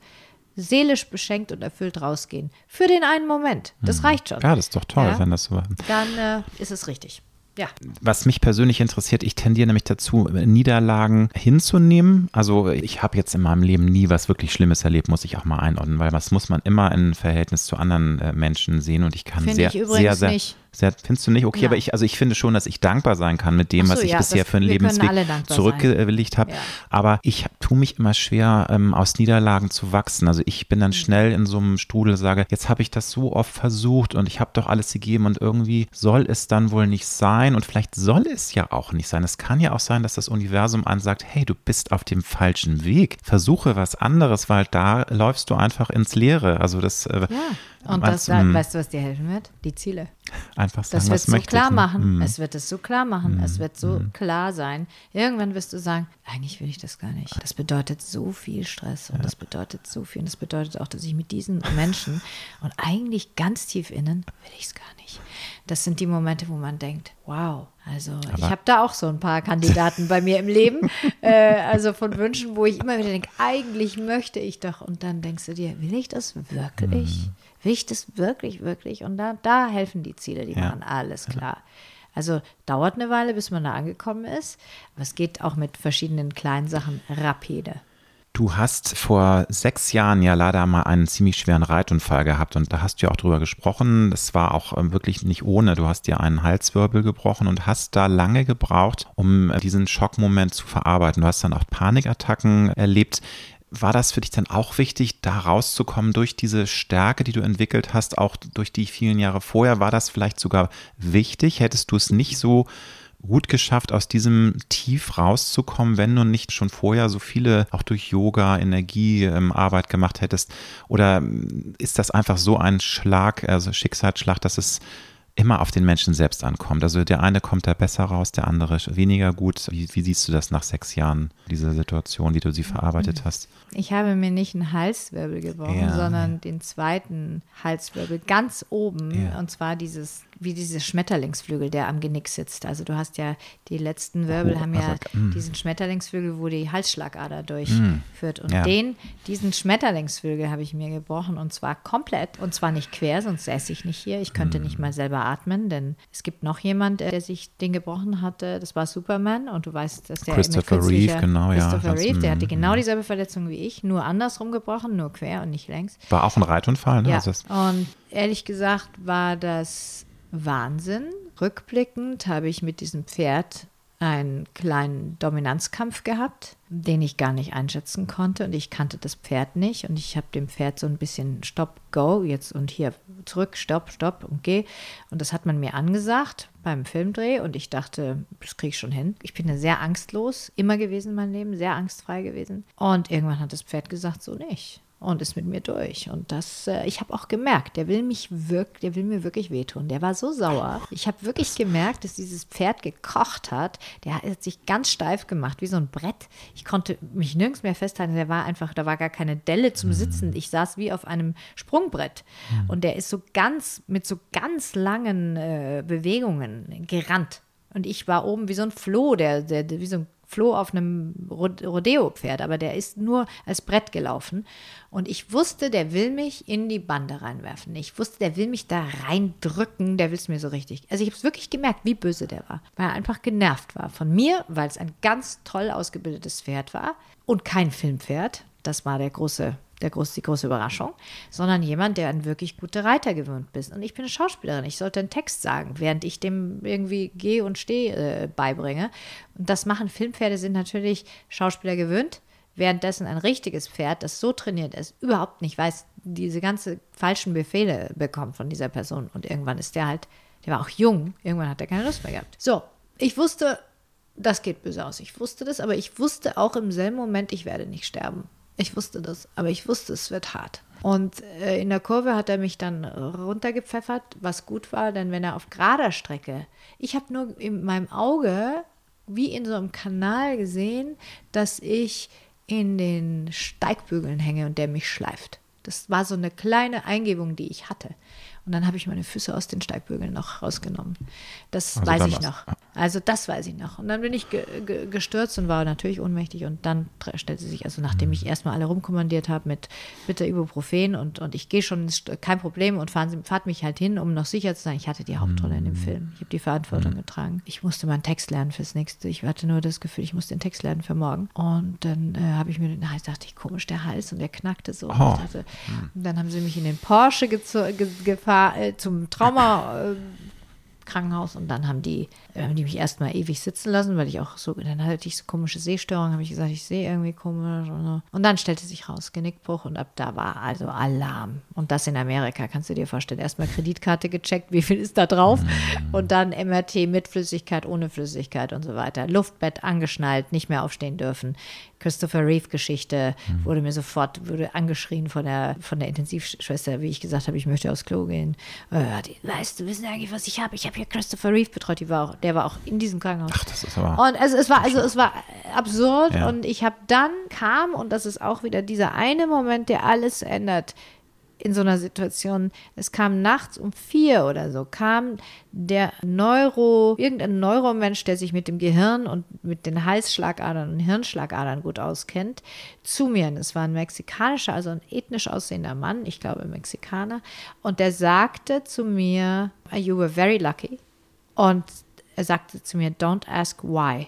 seelisch beschenkt und erfüllt rausgehen. Für den einen Moment. Das mhm. reicht schon. Ja, das ist doch toll, ja? wenn das so war. Dann äh, ist es richtig. Ja. Was mich persönlich interessiert, ich tendiere nämlich dazu, Niederlagen hinzunehmen. Also ich habe jetzt in meinem Leben nie was wirklich Schlimmes erlebt, muss ich auch mal einordnen, weil das muss man immer in Verhältnis zu anderen äh, Menschen sehen und ich kann Find sehr, ich sehr, sehr, nicht. Sehr, findest du nicht? Okay, ja. aber ich, also ich finde schon, dass ich dankbar sein kann mit dem, so, was ich ja, bisher das, für einen Lebensweg zurückgelegt habe. Ja. Aber ich tue mich immer schwer, ähm, aus Niederlagen zu wachsen. Also ich bin dann mhm. schnell in so einem Strudel, sage, jetzt habe ich das so oft versucht und ich habe doch alles gegeben und irgendwie soll es dann wohl nicht sein und vielleicht soll es ja auch nicht sein. Es kann ja auch sein, dass das Universum ansagt, hey, du bist auf dem falschen Weg. Versuche was anderes, weil da läufst du einfach ins Leere. Also das äh, ja. Und das, hm. weißt du, was dir helfen wird? Die Ziele. Einfach sagen, das wird so klar machen. Mm. Es wird es so klar machen. Mm. Es wird so mm. klar sein. Irgendwann wirst du sagen, eigentlich will ich das gar nicht. Das bedeutet so viel Stress und ja. das bedeutet so viel. Und das bedeutet auch, dass ich mit diesen Menschen und eigentlich ganz tief innen will ich es gar nicht. Das sind die Momente, wo man denkt, wow, also Aber ich habe da auch so ein paar Kandidaten bei mir im Leben, äh, also von Wünschen, wo ich immer wieder denke, eigentlich möchte ich doch. Und dann denkst du dir, will ich das wirklich? Will ich das wirklich, wirklich? Und da, da helfen die Ziele, die Ja. machen alles klar. Also dauert eine Weile, bis man da angekommen ist. Aber es geht auch mit verschiedenen kleinen Sachen rapide. Du hast vor sechs Jahren ja leider mal einen ziemlich schweren Reitunfall gehabt und da hast du ja auch drüber gesprochen. Das war auch ähm, wirklich nicht ohne. Du hast dir einen Halswirbel gebrochen und hast da lange gebraucht, um äh, diesen Schockmoment zu verarbeiten. Du hast dann auch Panikattacken erlebt. War das für dich dann auch wichtig, da rauszukommen durch diese Stärke, die du entwickelt hast, auch durch die vielen Jahre vorher? War das vielleicht sogar wichtig? Hättest du es nicht so gut geschafft, aus diesem Tief rauszukommen, wenn du nicht schon vorher so viele, auch durch Yoga, Energie, ähm, Arbeit gemacht hättest? Oder ähm, ist das einfach so ein Schlag, also Schicksalsschlag, dass es immer auf den Menschen selbst ankommt? Also der eine kommt da besser raus, der andere weniger gut. Wie, wie siehst du das nach sechs Jahren, diese Situation, wie du sie verarbeitet hast? Ich habe mir nicht einen Halswirbel gebrochen, Ja, sondern den zweiten Halswirbel ganz oben. Ja. Und zwar dieses, wie dieses Schmetterlingsflügel, der am Genick sitzt. Also du hast ja, die letzten Wirbel Oh, haben ja also, mm. diesen Schmetterlingsflügel, wo die Halsschlagader durchführt. Und Ja. den, diesen Schmetterlingsflügel habe ich mir gebrochen und zwar komplett. Und zwar nicht quer, sonst säße ich nicht hier. Ich könnte Mm. nicht mal selber atmen, denn es gibt noch jemand, der sich den gebrochen hatte. Das war Superman. Und du weißt, dass der Christopher Reeve, genau, ja. Christopher Das- Reeve, der hatte mm, genau dieselbe Verletzung wie ich, nur andersrum gebrochen, nur quer und nicht längs. War auch ein Reitunfall, ne? Ja, Also und ehrlich gesagt war das Wahnsinn. Rückblickend habe ich mit diesem Pferd einen kleinen Dominanzkampf gehabt, den ich gar nicht einschätzen konnte. Und ich kannte das Pferd nicht. Und ich habe dem Pferd so ein bisschen Stopp, Go, jetzt und hier zurück, Stopp, Stopp und geh. Und das hat man mir angesagt beim Filmdreh. Und ich dachte, das kriege ich schon hin. Ich bin ja sehr angstlos, immer gewesen in meinem Leben, sehr angstfrei gewesen. Und irgendwann hat das Pferd gesagt, so nicht und ist mit mir durch. Und das, äh, ich habe auch gemerkt, der will mich wirklich, der will mir wirklich wehtun. Der war so sauer. Ich habe wirklich gemerkt, dass dieses Pferd gekocht hat. Der hat sich ganz steif gemacht, wie so ein Brett. Ich konnte mich nirgends mehr festhalten. Der war einfach, da war gar keine Delle zum Sitzen. Ich saß wie auf einem Sprungbrett. Und der ist so ganz, mit so ganz langen äh, Bewegungen gerannt. Und ich war oben wie so ein Floh, der, der, der wie so ein Floh auf einem Rod- Rodeo-Pferd, aber der ist nur als Brett gelaufen. Und ich wusste, der will mich in die Bande reinwerfen. Ich wusste, der will mich da reindrücken, der will es mir so richtig. Also ich habe es wirklich gemerkt, wie böse der war, weil er einfach genervt war von mir, weil es ein ganz toll ausgebildetes Pferd war und kein Filmpferd. Das war der große der groß, die große Überraschung, sondern jemand, der ein wirklich guter Reiter gewöhnt ist. Und ich bin eine Schauspielerin, ich sollte einen Text sagen, während ich dem irgendwie Geh- und Steh äh, beibringe. Und das machen Filmpferde, sind natürlich Schauspieler gewöhnt, währenddessen ein richtiges Pferd, das so trainiert ist, überhaupt nicht weiß, diese ganze falschen Befehle bekommt von dieser Person. Und irgendwann ist der halt, der war auch jung, irgendwann hat er keine Lust mehr gehabt. So, ich wusste, das geht böse aus. Ich wusste das, aber ich wusste auch im selben Moment, ich werde nicht sterben. Ich wusste das, aber ich wusste, es wird hart. Und äh, in der Kurve hat er mich dann runtergepfeffert, was gut war, denn wenn er auf gerader Strecke, ich habe nur in meinem Auge, wie in so einem Kanal gesehen, dass ich in den Steigbügeln hänge und der mich schleift. Das war so eine kleine Eingebung, die ich hatte. Und dann habe ich meine Füße aus den Steigbügeln noch rausgenommen. Das Also weiß ich noch. Also das weiß ich noch. Und dann bin ich ge ge gestürzt und war natürlich ohnmächtig. Und dann stellte sich, also nachdem ich erstmal alle rumkommandiert habe mit bitte Ibuprofen und, und ich gehe schon, kein Problem und fahren Sie, fahrt mich halt hin, um noch sicher zu sein. Ich hatte die Hauptrolle in dem Film. Ich habe die Verantwortung getragen. Ich musste meinen Text lernen fürs nächste. Ich hatte nur das Gefühl, ich muss den Text lernen für morgen. Und dann äh, habe ich mir, den Hals, dachte ich, komisch, der Hals und der knackte so. Und Oh. ich dachte, und dann haben sie mich in den Porsche gezo- gefahr, äh, zum Trauma. Äh, Krankenhaus und dann haben die, äh, haben die mich erstmal ewig sitzen lassen, weil ich auch so, dann hatte ich so komische Sehstörungen, habe ich gesagt, ich sehe irgendwie komisch und so. Und dann stellte sich raus, Genickbruch und ab da war also Alarm. Und das in Amerika, kannst du dir vorstellen. Erstmal Kreditkarte gecheckt, wie viel ist da drauf und dann MRT mit Flüssigkeit, ohne Flüssigkeit und so weiter. Luftbett angeschnallt, nicht mehr aufstehen dürfen. Christopher Reeve-Geschichte wurde mir sofort, wurde angeschrien von der, von der Intensivschwester, wie ich gesagt habe, ich möchte aufs Klo gehen. Äh, weißt du, wissen eigentlich, was ich habe? Ich habe hier Christopher Reeve betreut, die war auch, der war auch in diesem Krankenhaus. ach, das ist aber. Und also es war, also es war absurd Ja. und ich habe dann kam, und das ist auch wieder dieser eine Moment, der alles ändert. In so einer Situation, es kam nachts um vier oder so, kam der Neuro, irgendein Neuromensch, der sich mit dem Gehirn und mit den Halsschlagadern und Hirnschlagadern gut auskennt, zu mir. Und es war ein mexikanischer, also ein ethnisch aussehender Mann, ich glaube Mexikaner, und der sagte zu mir, you were very lucky. Und er sagte zu mir, don't ask why.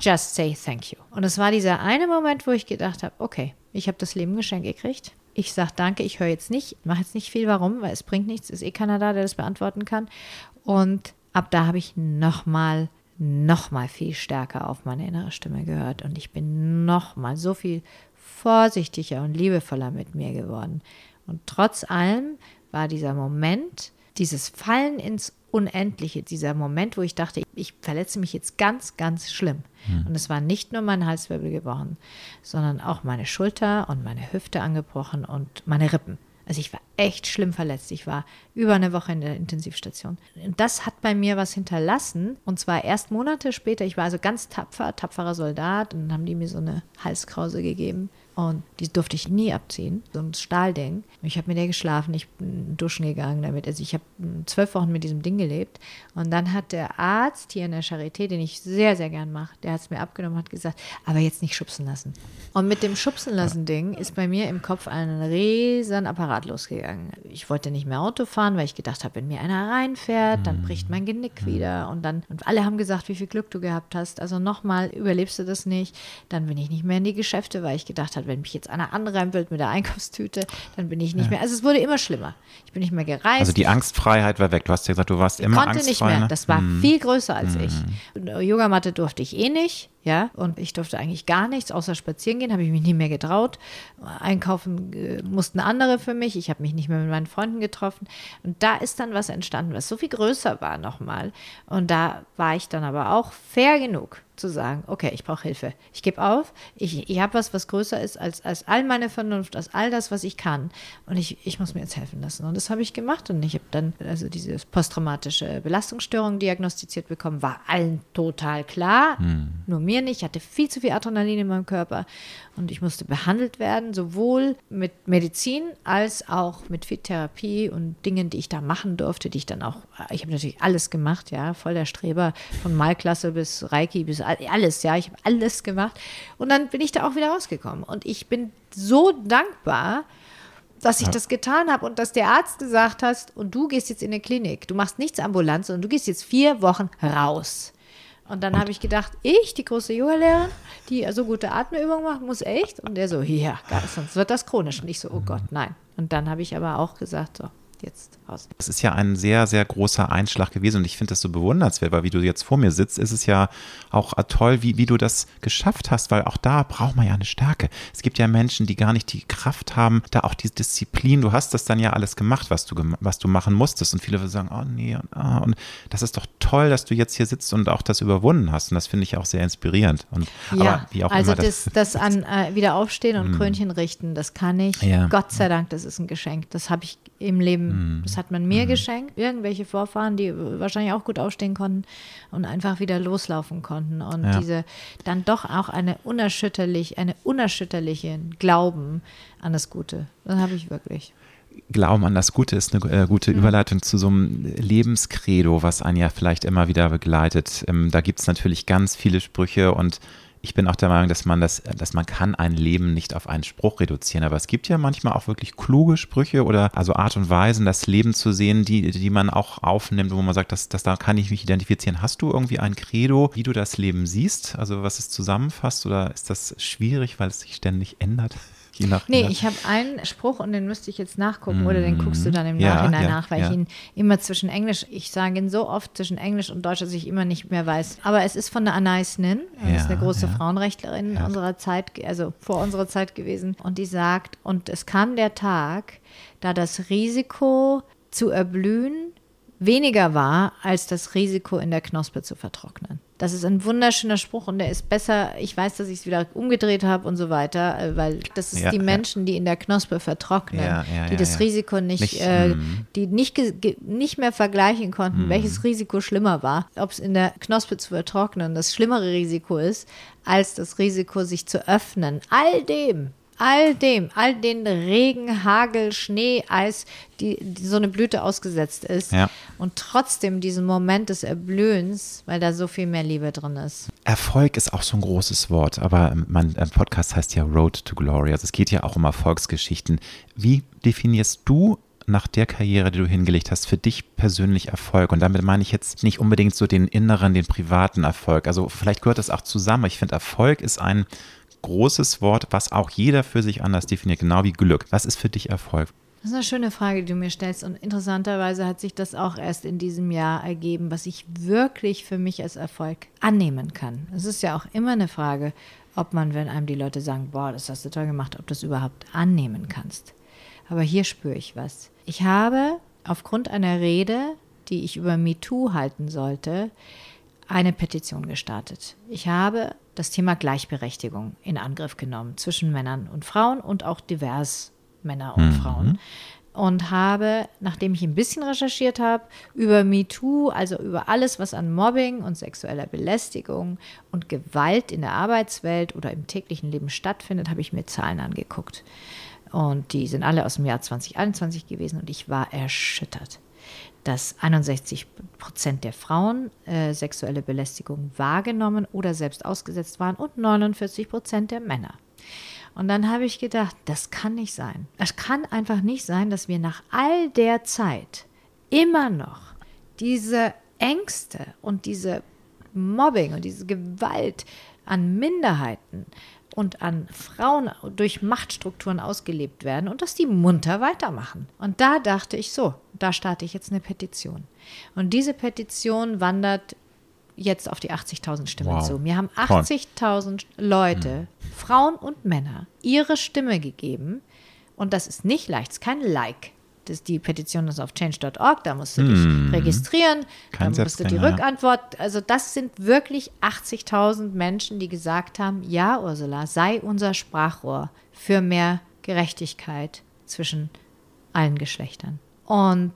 Just say thank you. Und es war dieser eine Moment, wo ich gedacht habe, okay, ich habe das Leben geschenkt gekriegt. Ich sage danke, ich höre jetzt nicht, mache jetzt nicht viel, warum, weil es bringt nichts, ist eh keiner da, der das beantworten kann. Und ab da habe ich nochmal, nochmal viel stärker auf meine innere Stimme gehört. Und ich bin nochmal so viel vorsichtiger und liebevoller mit mir geworden. Und trotz allem war dieser Moment, dieses Fallen ins Unendliche, dieser Moment, wo ich dachte, ich verletze mich jetzt ganz, ganz schlimm. Hm. Und es war nicht nur mein Halswirbel gebrochen, sondern auch meine Schulter und meine Hüfte angebrochen und meine Rippen. Also ich war echt schlimm verletzt. Ich war über eine Woche in der Intensivstation. Und das hat bei mir was hinterlassen. Und zwar erst Monate später. Ich war also ganz tapfer, tapferer Soldat. Und dann haben die mir so eine Halskrause gegeben. Und die durfte ich nie abziehen, so ein Stahlding. Ich habe mit der geschlafen, ich bin duschen gegangen damit. Also ich habe zwölf Wochen mit diesem Ding gelebt. Und dann hat der Arzt hier in der Charité, den ich sehr, sehr gern mache, der hat es mir abgenommen, hat gesagt, aber jetzt nicht schubsen lassen. Und mit dem Schubsen lassen Ding ist bei mir im Kopf ein riesen Apparat losgegangen. Ich wollte nicht mehr Auto fahren, weil ich gedacht habe, wenn mir einer reinfährt, dann bricht mein Genick wieder. Und dann, und alle haben gesagt, wie viel Glück du gehabt hast. Also nochmal, überlebst du das nicht. Dann bin ich nicht mehr in die Geschäfte, weil ich gedacht habe, wenn mich jetzt einer anreiben will mit der Einkaufstüte, dann bin ich nicht ja. mehr. Also es wurde immer schlimmer. Ich bin nicht mehr gereist. Also die Angstfreiheit war weg. Du hast ja gesagt, du warst immer konnte angstfrei. nicht mehr. Das war hm. viel größer als hm. ich. Yogamatte durfte ich eh nicht. Ja, und ich durfte eigentlich gar nichts, außer spazieren gehen, habe ich mich nie mehr getraut. Einkaufen äh, mussten andere für mich. Ich habe mich nicht mehr mit meinen Freunden getroffen. Und da ist dann was entstanden, was so viel größer war nochmal. Und da war ich dann aber auch fair genug zu sagen, okay, ich brauche Hilfe. Ich gebe auf, ich, ich habe was, was größer ist als, als all meine Vernunft, als all das, was ich kann. Und ich, ich muss mir jetzt helfen lassen. Und das habe ich gemacht. Und ich habe dann also diese posttraumatische Belastungsstörung diagnostiziert bekommen. War allen total klar, hm. nur mir nicht. Ich hatte viel zu viel Adrenalin in meinem Körper. Und ich musste behandelt werden, sowohl mit Medizin als auch mit Fit-Therapie und Dingen, die ich da machen durfte, die ich dann auch, ich habe natürlich alles gemacht, ja, voll der Streber, von Malklasse bis Reiki bis alles, ja, ich habe alles gemacht. Und dann bin ich da auch wieder rausgekommen. Und ich bin so dankbar, dass ich ja. das getan habe und dass der Arzt gesagt hat, und du gehst jetzt in eine Klinik, du machst nichts ambulant, sondern du gehst jetzt vier Wochen raus. Und dann habe ich gedacht, ich, die große Yoga-Lehrerin, die so gute Atemübungen macht, muss echt. Und der so, ja, sonst wird das chronisch. Und ich so, oh Gott, nein. Und dann habe ich aber auch gesagt, so, jetzt aus. Das ist ja ein sehr, sehr großer Einschlag gewesen und ich finde das so bewundernswert, weil wie du jetzt vor mir sitzt, ist es ja auch toll, wie, wie du das geschafft hast, weil auch da braucht man ja eine Stärke. Es gibt ja Menschen, die gar nicht die Kraft haben, da auch die Disziplin, du hast das dann ja alles gemacht, was du, was du machen musstest und viele sagen, oh nee, und, ah, und das ist doch toll, dass du jetzt hier sitzt und auch das überwunden hast und das finde ich auch sehr inspirierend. Und, ja, also das, das, das, an äh, wieder aufstehen und hm. Krönchen richten, das kann ich. Ja. Gott sei Dank, das ist ein Geschenk. Das habe ich im Leben, hm. das hat man mir hm. geschenkt. Irgendwelche Vorfahren, die wahrscheinlich auch gut aufstehen konnten und einfach wieder loslaufen konnten. Und ja. diese dann doch auch eine unerschütterlich, eine unerschütterlichen Glauben an das Gute. Das habe ich wirklich. Glauben an das Gute ist eine äh, gute mhm. Überleitung zu so einem Lebenskredo, was einen ja vielleicht immer wieder begleitet. Ähm, da gibt es natürlich ganz viele Sprüche und ich bin auch der Meinung, dass man das, dass man kann ein Leben nicht auf einen Spruch reduzieren. Aber es gibt ja manchmal auch wirklich kluge Sprüche oder also Art und Weisen, das Leben zu sehen, die, die man auch aufnimmt, wo man sagt, dass, dass da kann ich mich identifizieren. Hast du irgendwie ein Credo, wie du das Leben siehst? Also was es zusammenfasst oder ist das schwierig, weil es sich ständig ändert? Je nach, nee, ich habe einen Spruch und den müsste ich jetzt nachgucken mm. oder den guckst du dann im ja, Nachhinein ja, nach, weil ja. ich ihn immer zwischen Englisch, ich sage ihn so oft zwischen Englisch und Deutsch, dass ich immer nicht mehr weiß. Aber es ist von der Anais Nin, das ist eine große Frauenrechtlerin in unserer Zeit, also vor unserer Zeit gewesen. Und die sagt, und es kam der Tag, da das Risiko zu erblühen weniger war als das Risiko in der Knospe zu vertrocknen. Das ist ein wunderschöner Spruch und der ist besser. Ich weiß, dass ich es wieder umgedreht habe und so weiter, äh, weil das ist ja, die Menschen, ja. die in der Knospe vertrocknen, ja, die das Risiko nicht, nicht äh, mm. die nicht, nicht mehr vergleichen konnten, mm. welches Risiko schlimmer war. Ob es in der Knospe zu vertrocknen das schlimmere Risiko ist, als das Risiko, sich zu öffnen. All dem all dem, all den Regen, Hagel, Schnee, Eis, die, die so eine Blüte ausgesetzt ist. Ja. Und trotzdem diesen Moment des Erblühens, weil da so viel mehr Liebe drin ist. Erfolg ist auch so ein großes Wort, aber mein Podcast heißt ja Road to Glory. Also es geht ja auch um Erfolgsgeschichten. Wie definierst du nach der Karriere, die du hingelegt hast, für dich persönlich Erfolg? Und damit meine ich jetzt nicht unbedingt so den inneren, den privaten Erfolg. Also vielleicht gehört das auch zusammen. Ich finde, Erfolg ist ein großes Wort, was auch jeder für sich anders definiert, genau wie Glück. Was ist für dich Erfolg? Das ist eine schöne Frage, die du mir stellst. Und interessanterweise hat sich das auch erst in diesem Jahr ergeben, was ich wirklich für mich als Erfolg annehmen kann. Es ist ja auch immer eine Frage, ob man, wenn einem die Leute sagen, boah, das hast du toll gemacht, ob du das überhaupt annehmen kannst. Aber hier spüre ich was. Ich habe aufgrund einer Rede, die ich über MeToo halten sollte, eine Petition gestartet. Ich habe das Thema Gleichberechtigung in Angriff genommen zwischen Männern und Frauen und auch divers Männer und mhm. Frauen. Und habe, nachdem ich ein bisschen recherchiert habe, über MeToo, also über alles, was an Mobbing und sexueller Belästigung und Gewalt in der Arbeitswelt oder im täglichen Leben stattfindet, habe ich mir Zahlen angeguckt. Und die sind alle aus dem Jahr 2021 gewesen und ich war erschüttert, dass 61 Prozent der Frauen äh, sexuelle Belästigung wahrgenommen oder selbst ausgesetzt waren und 49 Prozent der Männer. Und dann habe ich gedacht, das kann nicht sein. Es kann einfach nicht sein, dass wir nach all der Zeit immer noch diese Ängste und diese Mobbing und diese Gewalt an Minderheiten und an Frauen durch Machtstrukturen ausgelebt werden und dass die munter weitermachen. Und da dachte ich so, da starte ich jetzt eine Petition. Und diese Petition wandert jetzt auf die 80.000 Stimmen wow. zu. Mir haben 80.000 Leute, mhm. Frauen und Männer, ihre Stimme gegeben. Und das ist nicht leicht, es ist kein Like. Das, die Petition ist auf change.org, da musst du dich hm. registrieren, Kein dann musst du die Rückantwort. Also das sind wirklich 80.000 Menschen, die gesagt haben, ja, Ursula, sei unser Sprachrohr für mehr Gerechtigkeit zwischen allen Geschlechtern. Und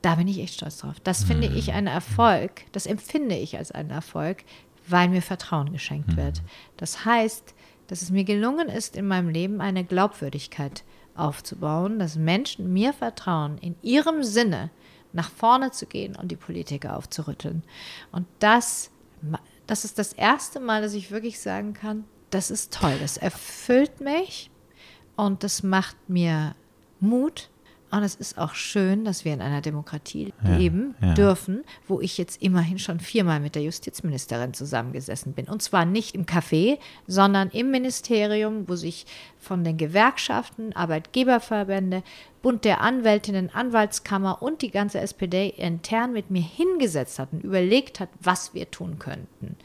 da bin ich echt stolz drauf. Das finde ich ein Erfolg, das empfinde ich als einen Erfolg, weil mir Vertrauen geschenkt hm. wird. Das heißt, dass es mir gelungen ist, in meinem Leben eine Glaubwürdigkeit zu aufzubauen, dass Menschen mir vertrauen, in ihrem Sinne nach vorne zu gehen und die Politiker aufzurütteln. Und das, das ist das erste Mal, dass ich wirklich sagen kann, das ist toll, das erfüllt mich und das macht mir Mut, und es ist auch schön, dass wir in einer Demokratie ja, leben ja. dürfen, wo ich jetzt immerhin schon viermal mit der Justizministerin zusammengesessen bin. Und zwar nicht im Café, sondern im Ministerium, wo sich von den Gewerkschaften, Arbeitgeberverbände, Bund der Anwältinnen, Anwaltskammer und die ganze SPD intern mit mir hingesetzt hat und überlegt hat, was wir tun könnten.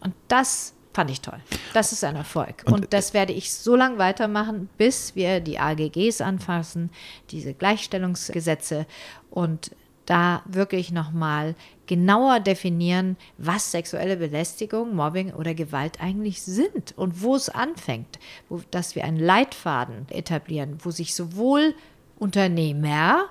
Und das Fand ich toll. Das ist ein Erfolg. Und, und das werde ich so lange weitermachen, bis wir die AGGs anfassen, diese Gleichstellungsgesetze und da wirklich nochmal genauer definieren, was sexuelle Belästigung, Mobbing oder Gewalt eigentlich sind und wo es anfängt. Wo, dass wir einen Leitfaden etablieren, wo sich sowohl Unternehmerinnen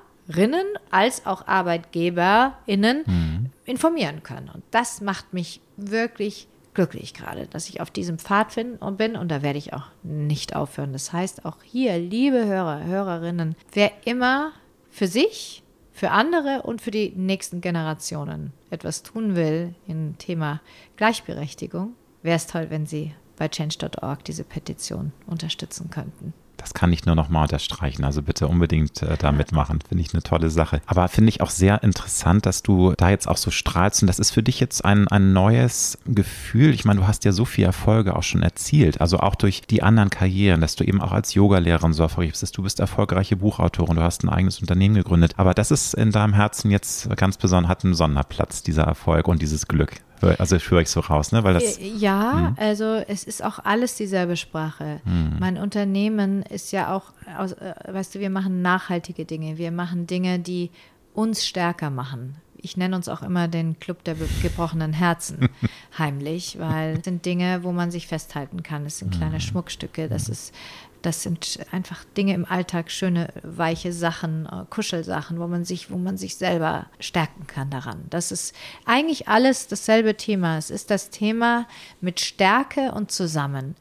als auch ArbeitgeberInnen mhm. informieren können. Und das macht mich wirklich glücklich gerade, dass ich auf diesem Pfad bin und da werde ich auch nicht aufhören. Das heißt, auch hier, liebe Hörer, Hörerinnen, wer immer für sich, für andere und für die nächsten Generationen etwas tun will im Thema Gleichberechtigung, wäre es toll, wenn Sie bei change.org diese Petition unterstützen könnten. Das kann ich nur noch mal unterstreichen. Also bitte unbedingt äh, da mitmachen. Finde ich eine tolle Sache. Aber finde ich auch sehr interessant, dass du da jetzt auch so strahlst. Und das ist für dich jetzt ein, ein neues Gefühl. Ich meine, du hast ja so viele Erfolge auch schon erzielt. Also auch durch die anderen Karrieren, dass du eben auch als Yogalehrerin so erfolgreich bist. Du bist erfolgreiche Buchautorin, du hast ein eigenes Unternehmen gegründet. Aber das ist in deinem Herzen jetzt ganz besonders, hat einen Sonderplatz, dieser Erfolg und dieses Glück. Also höre ich so raus, ne? Weil das, äh, ja, mh. also es ist auch alles dieselbe Sprache. Mh. Mein Unternehmen ist ja auch, aus, äh, weißt du, wir machen nachhaltige Dinge. Wir machen Dinge, die uns stärker machen. Ich nenne uns auch immer den Club der gebrochenen Herzen heimlich, weil es sind Dinge, wo man sich festhalten kann. Es sind kleine Schmuckstücke, das ist das sind einfach Dinge im Alltag, schöne, weiche Sachen, äh, Kuschelsachen, wo man sich, wo man sich selber stärken kann daran. Das ist eigentlich alles dasselbe Thema. Es ist das Thema mit Stärke und zusammen.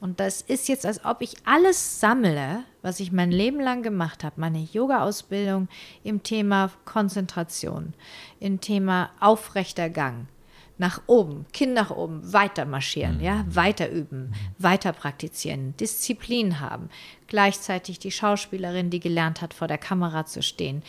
Und das ist jetzt, als ob ich alles sammle, was ich mein Leben lang gemacht habe. Meine Yoga-Ausbildung im Thema Konzentration, im Thema aufrechter Gang. Nach oben, Kinn nach oben, weiter marschieren, ja, weiter üben, weiter praktizieren, Disziplin haben. Gleichzeitig die Schauspielerin, die gelernt hat, vor der Kamera zu stehen,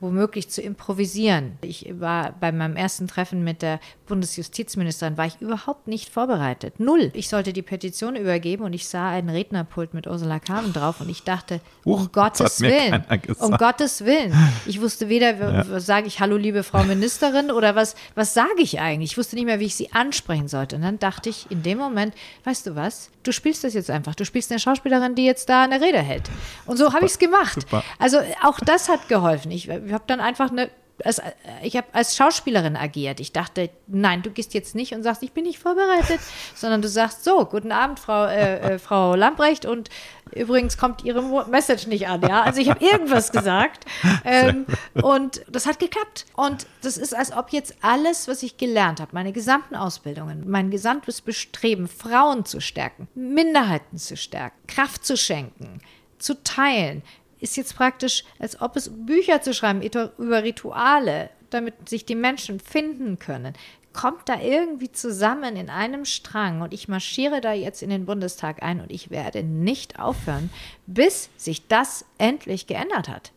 womöglich zu improvisieren. Ich war bei meinem ersten Treffen mit der Bundesjustizministerin, war ich überhaupt nicht vorbereitet. Null. Ich sollte die Petition übergeben und ich sah einen Rednerpult mit Ursula Carven drauf und ich dachte, Huch, um Gottes Willen, um Gottes Willen. Ich wusste weder, ja. sage ich Hallo, liebe Frau Ministerin oder was, was sage ich eigentlich? Ich wusste nicht mehr, wie ich sie ansprechen sollte. Und dann dachte ich in dem Moment, weißt du was, du spielst das jetzt einfach. Du spielst eine Schauspielerin, die jetzt da eine Rede hält. Und so habe ich es gemacht. Super. Also auch das hat geholfen. Ich, ich habe dann einfach eine als, ich habe als Schauspielerin agiert. Ich dachte, nein, du gehst jetzt nicht und sagst, ich bin nicht vorbereitet, sondern du sagst so, guten Abend, Frau, äh, äh, Frau Lambrecht und übrigens kommt Ihre Message nicht an, ja. Also ich habe irgendwas gesagt ähm, und das hat geklappt. Und das ist, als ob jetzt alles, was ich gelernt habe, meine gesamten Ausbildungen, mein gesamtes Bestreben, Frauen zu stärken, Minderheiten zu stärken, Kraft zu schenken, zu teilen, ist jetzt praktisch, als ob es Bücher zu schreiben über Rituale, damit sich die Menschen finden können, kommt da irgendwie zusammen in einem Strang und ich marschiere da jetzt in den Bundestag ein und ich werde nicht aufhören, bis sich das endlich geändert hat.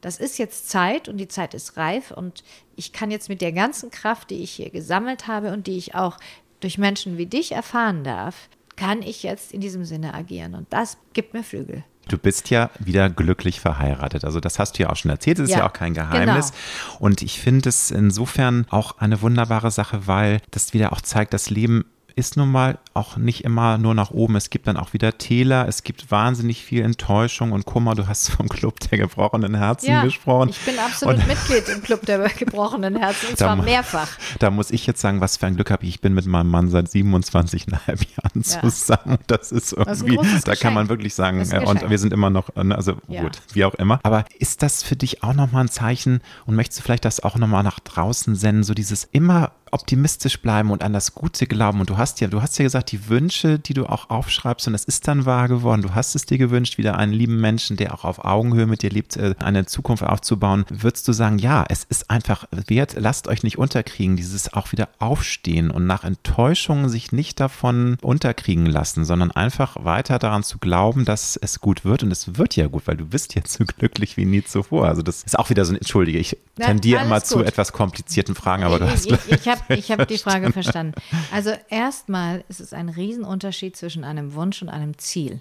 Das ist jetzt Zeit und die Zeit ist reif und ich kann jetzt mit der ganzen Kraft, die ich hier gesammelt habe und die ich auch durch Menschen wie dich erfahren darf, kann ich jetzt in diesem Sinne agieren und das gibt mir Flügel. Du bist ja wieder glücklich verheiratet. Also das hast du ja auch schon erzählt. Das ist ja, ja auch kein Geheimnis. Genau. Und ich finde es insofern auch eine wunderbare Sache, weil das wieder auch zeigt, das Leben ist nun mal auch nicht immer nur nach oben. Es gibt dann auch wieder Täler, es gibt wahnsinnig viel Enttäuschung und Kummer. Du hast vom Club der gebrochenen Herzen ja, gesprochen. Ich bin absolut und Mitglied im Club der gebrochenen Herzen, und zwar mehrfach. Da muss ich jetzt sagen, was für ein Glück habe ich. Ich bin mit meinem Mann seit 27,5 Jahren zusammen. Das ist irgendwie, das ist da kann man wirklich sagen, äh, und wir sind immer noch, äh, also ja. gut, wie auch immer. Aber ist das für dich auch nochmal ein Zeichen und möchtest du vielleicht das auch nochmal nach draußen senden, so dieses immer optimistisch bleiben und an das Gute glauben. Und du hast ja, du hast ja gesagt, die Wünsche, die du auch aufschreibst, und es ist dann wahr geworden. Du hast es dir gewünscht, wieder einen lieben Menschen, der auch auf Augenhöhe mit dir lebt, äh, eine Zukunft aufzubauen. Würdest du sagen, ja, es ist einfach wert, lasst euch nicht unterkriegen, dieses auch wieder aufstehen und nach Enttäuschungen sich nicht davon unterkriegen lassen, sondern einfach weiter daran zu glauben, dass es gut wird. Und es wird ja gut, weil du bist jetzt so glücklich wie nie zuvor. Also das ist auch wieder so ein, entschuldige, ich tendiere immer gut. zu etwas komplizierten Fragen, aber du hast. Ich, ich, ich habe ich hab die Frage verstanden. Also erstmal ist es ein Riesenunterschied zwischen einem Wunsch und einem Ziel.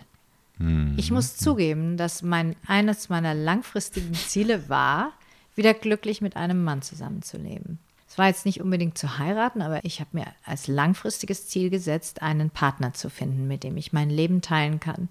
Mhm. Ich muss zugeben, dass mein, eines meiner langfristigen Ziele war, wieder glücklich mit einem Mann zusammenzuleben. Es war jetzt nicht unbedingt zu heiraten, aber ich habe mir als langfristiges Ziel gesetzt, einen Partner zu finden, mit dem ich mein Leben teilen kann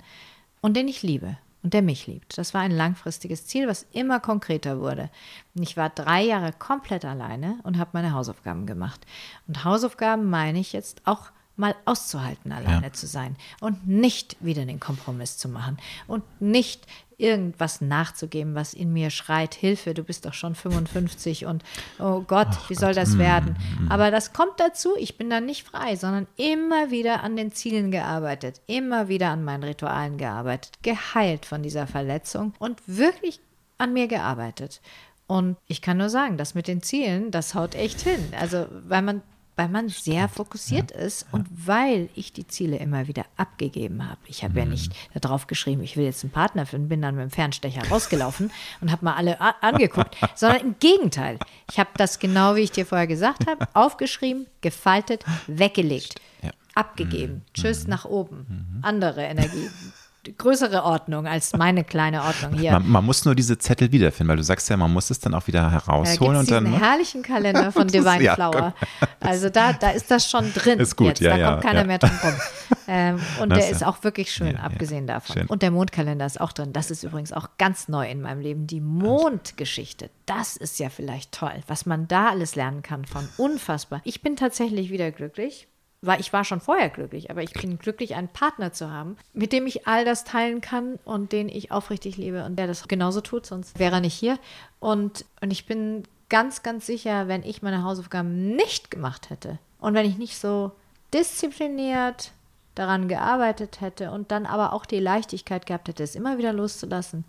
und den ich liebe und der mich liebt. Das war ein langfristiges Ziel, was immer konkreter wurde. Ich war drei Jahre komplett alleine und habe meine Hausaufgaben gemacht. Und Hausaufgaben meine ich jetzt auch mal auszuhalten, alleine ja. zu sein und nicht wieder den Kompromiss zu machen und nicht irgendwas nachzugeben, was in mir schreit, Hilfe, du bist doch schon 55 und oh Gott, Ach wie soll Gott. das mm, werden? Mm. Aber das kommt dazu, ich bin dann nicht frei, sondern immer wieder an den Zielen gearbeitet, immer wieder an meinen Ritualen gearbeitet, geheilt von dieser Verletzung und wirklich an mir gearbeitet. Und ich kann nur sagen, das mit den Zielen, das haut echt hin. Also, weil man weil man sehr fokussiert ja, ist und ja. weil ich die Ziele immer wieder abgegeben habe. Ich habe mhm. ja nicht darauf geschrieben, ich will jetzt einen Partner finden, bin dann mit dem Fernstecher rausgelaufen und habe mal alle angeguckt, sondern im Gegenteil. Ich habe das genau, wie ich dir vorher gesagt habe, aufgeschrieben, gefaltet, weggelegt, ja. abgegeben. Mhm. Tschüss mhm. nach oben. Mhm. Andere Energie größere Ordnung als meine kleine Ordnung hier. Man, man, muss nur diese Zettel wiederfinden, weil du sagst ja, man muss es dann auch wieder herausholen. Da und dann. einen ne? herrlichen Kalender von Divine ja, Flower. Also da, da ist das schon drin. Ist gut, jetzt. ja. Da ja, kommt keiner ja. mehr drum rum. Ähm, und das der ist auch wirklich schön, abgesehen davon. Schön. Und der Mondkalender ist auch drin. Das ist übrigens auch ganz neu in meinem Leben. Die Mondgeschichte. Das ist ja vielleicht toll, was man da alles lernen kann von unfassbar. Ich bin tatsächlich wieder glücklich weil ich war schon vorher glücklich, aber ich bin glücklich, einen Partner zu haben, mit dem ich all das teilen kann und den ich aufrichtig liebe und der das genauso tut, sonst wäre er nicht hier. Und, und ich bin ganz, ganz sicher, wenn ich meine Hausaufgaben nicht gemacht hätte und wenn ich nicht so diszipliniert daran gearbeitet hätte und dann aber auch die Leichtigkeit gehabt hätte, es immer wieder loszulassen,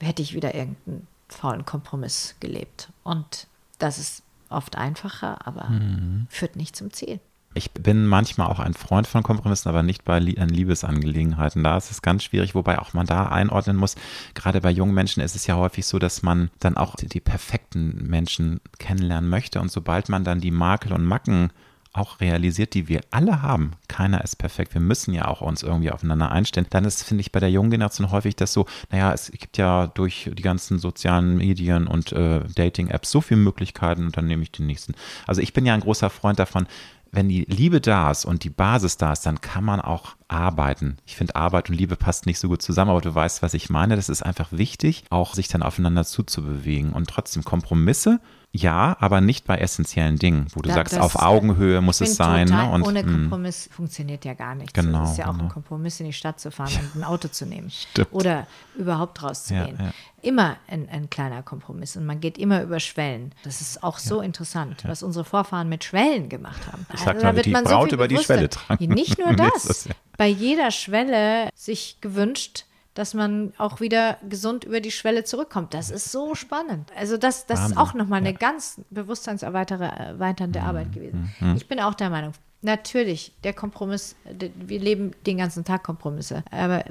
hätte ich wieder irgendeinen faulen Kompromiss gelebt. Und das ist oft einfacher, aber mhm. führt nicht zum Ziel. Ich bin manchmal auch ein Freund von Kompromissen, aber nicht bei Liebesangelegenheiten. Da ist es ganz schwierig, wobei auch man da einordnen muss. Gerade bei jungen Menschen ist es ja häufig so, dass man dann auch die perfekten Menschen kennenlernen möchte. Und sobald man dann die Makel und Macken auch realisiert, die wir alle haben. Keiner ist perfekt. Wir müssen ja auch uns irgendwie aufeinander einstellen. Dann ist, finde ich, bei der jungen Generation häufig das so, naja, es gibt ja durch die ganzen sozialen Medien und äh, Dating-Apps so viele Möglichkeiten und dann nehme ich den nächsten. Also ich bin ja ein großer Freund davon, wenn die Liebe da ist und die Basis da ist, dann kann man auch arbeiten. Ich finde, Arbeit und Liebe passt nicht so gut zusammen, aber du weißt, was ich meine. Das ist einfach wichtig, auch sich dann aufeinander zuzubewegen und trotzdem Kompromisse ja, aber nicht bei essentiellen Dingen, wo du da, sagst, auf Augenhöhe muss es sein. Ne? Und, ohne hm. Kompromiss mh. funktioniert ja gar nichts. Genau, es ist ja genau. auch ein genau. Kompromiss, in die Stadt zu fahren und ein Auto zu nehmen. Stimmt. Oder überhaupt rauszugehen. Ja, ja. Immer ein, ein, kleiner Kompromiss und man geht immer über Schwellen. Das ist auch so ja, interessant, was unsere Vorfahren mit Schwellen gemacht haben. Ich also, sag mal, die Braut so über die Schwelle tragen. Nicht nur das. Bei jeder Schwelle sich gewünscht, dass man auch wieder gesund über die Schwelle zurückkommt. Das ist so spannend. Also das, das ist auch nochmal eine ja. ganz bewusstseinserweiternde mhm. Arbeit gewesen. Mhm. Ich bin auch der Meinung, natürlich, der Kompromiss, wir leben den ganzen Tag Kompromisse, aber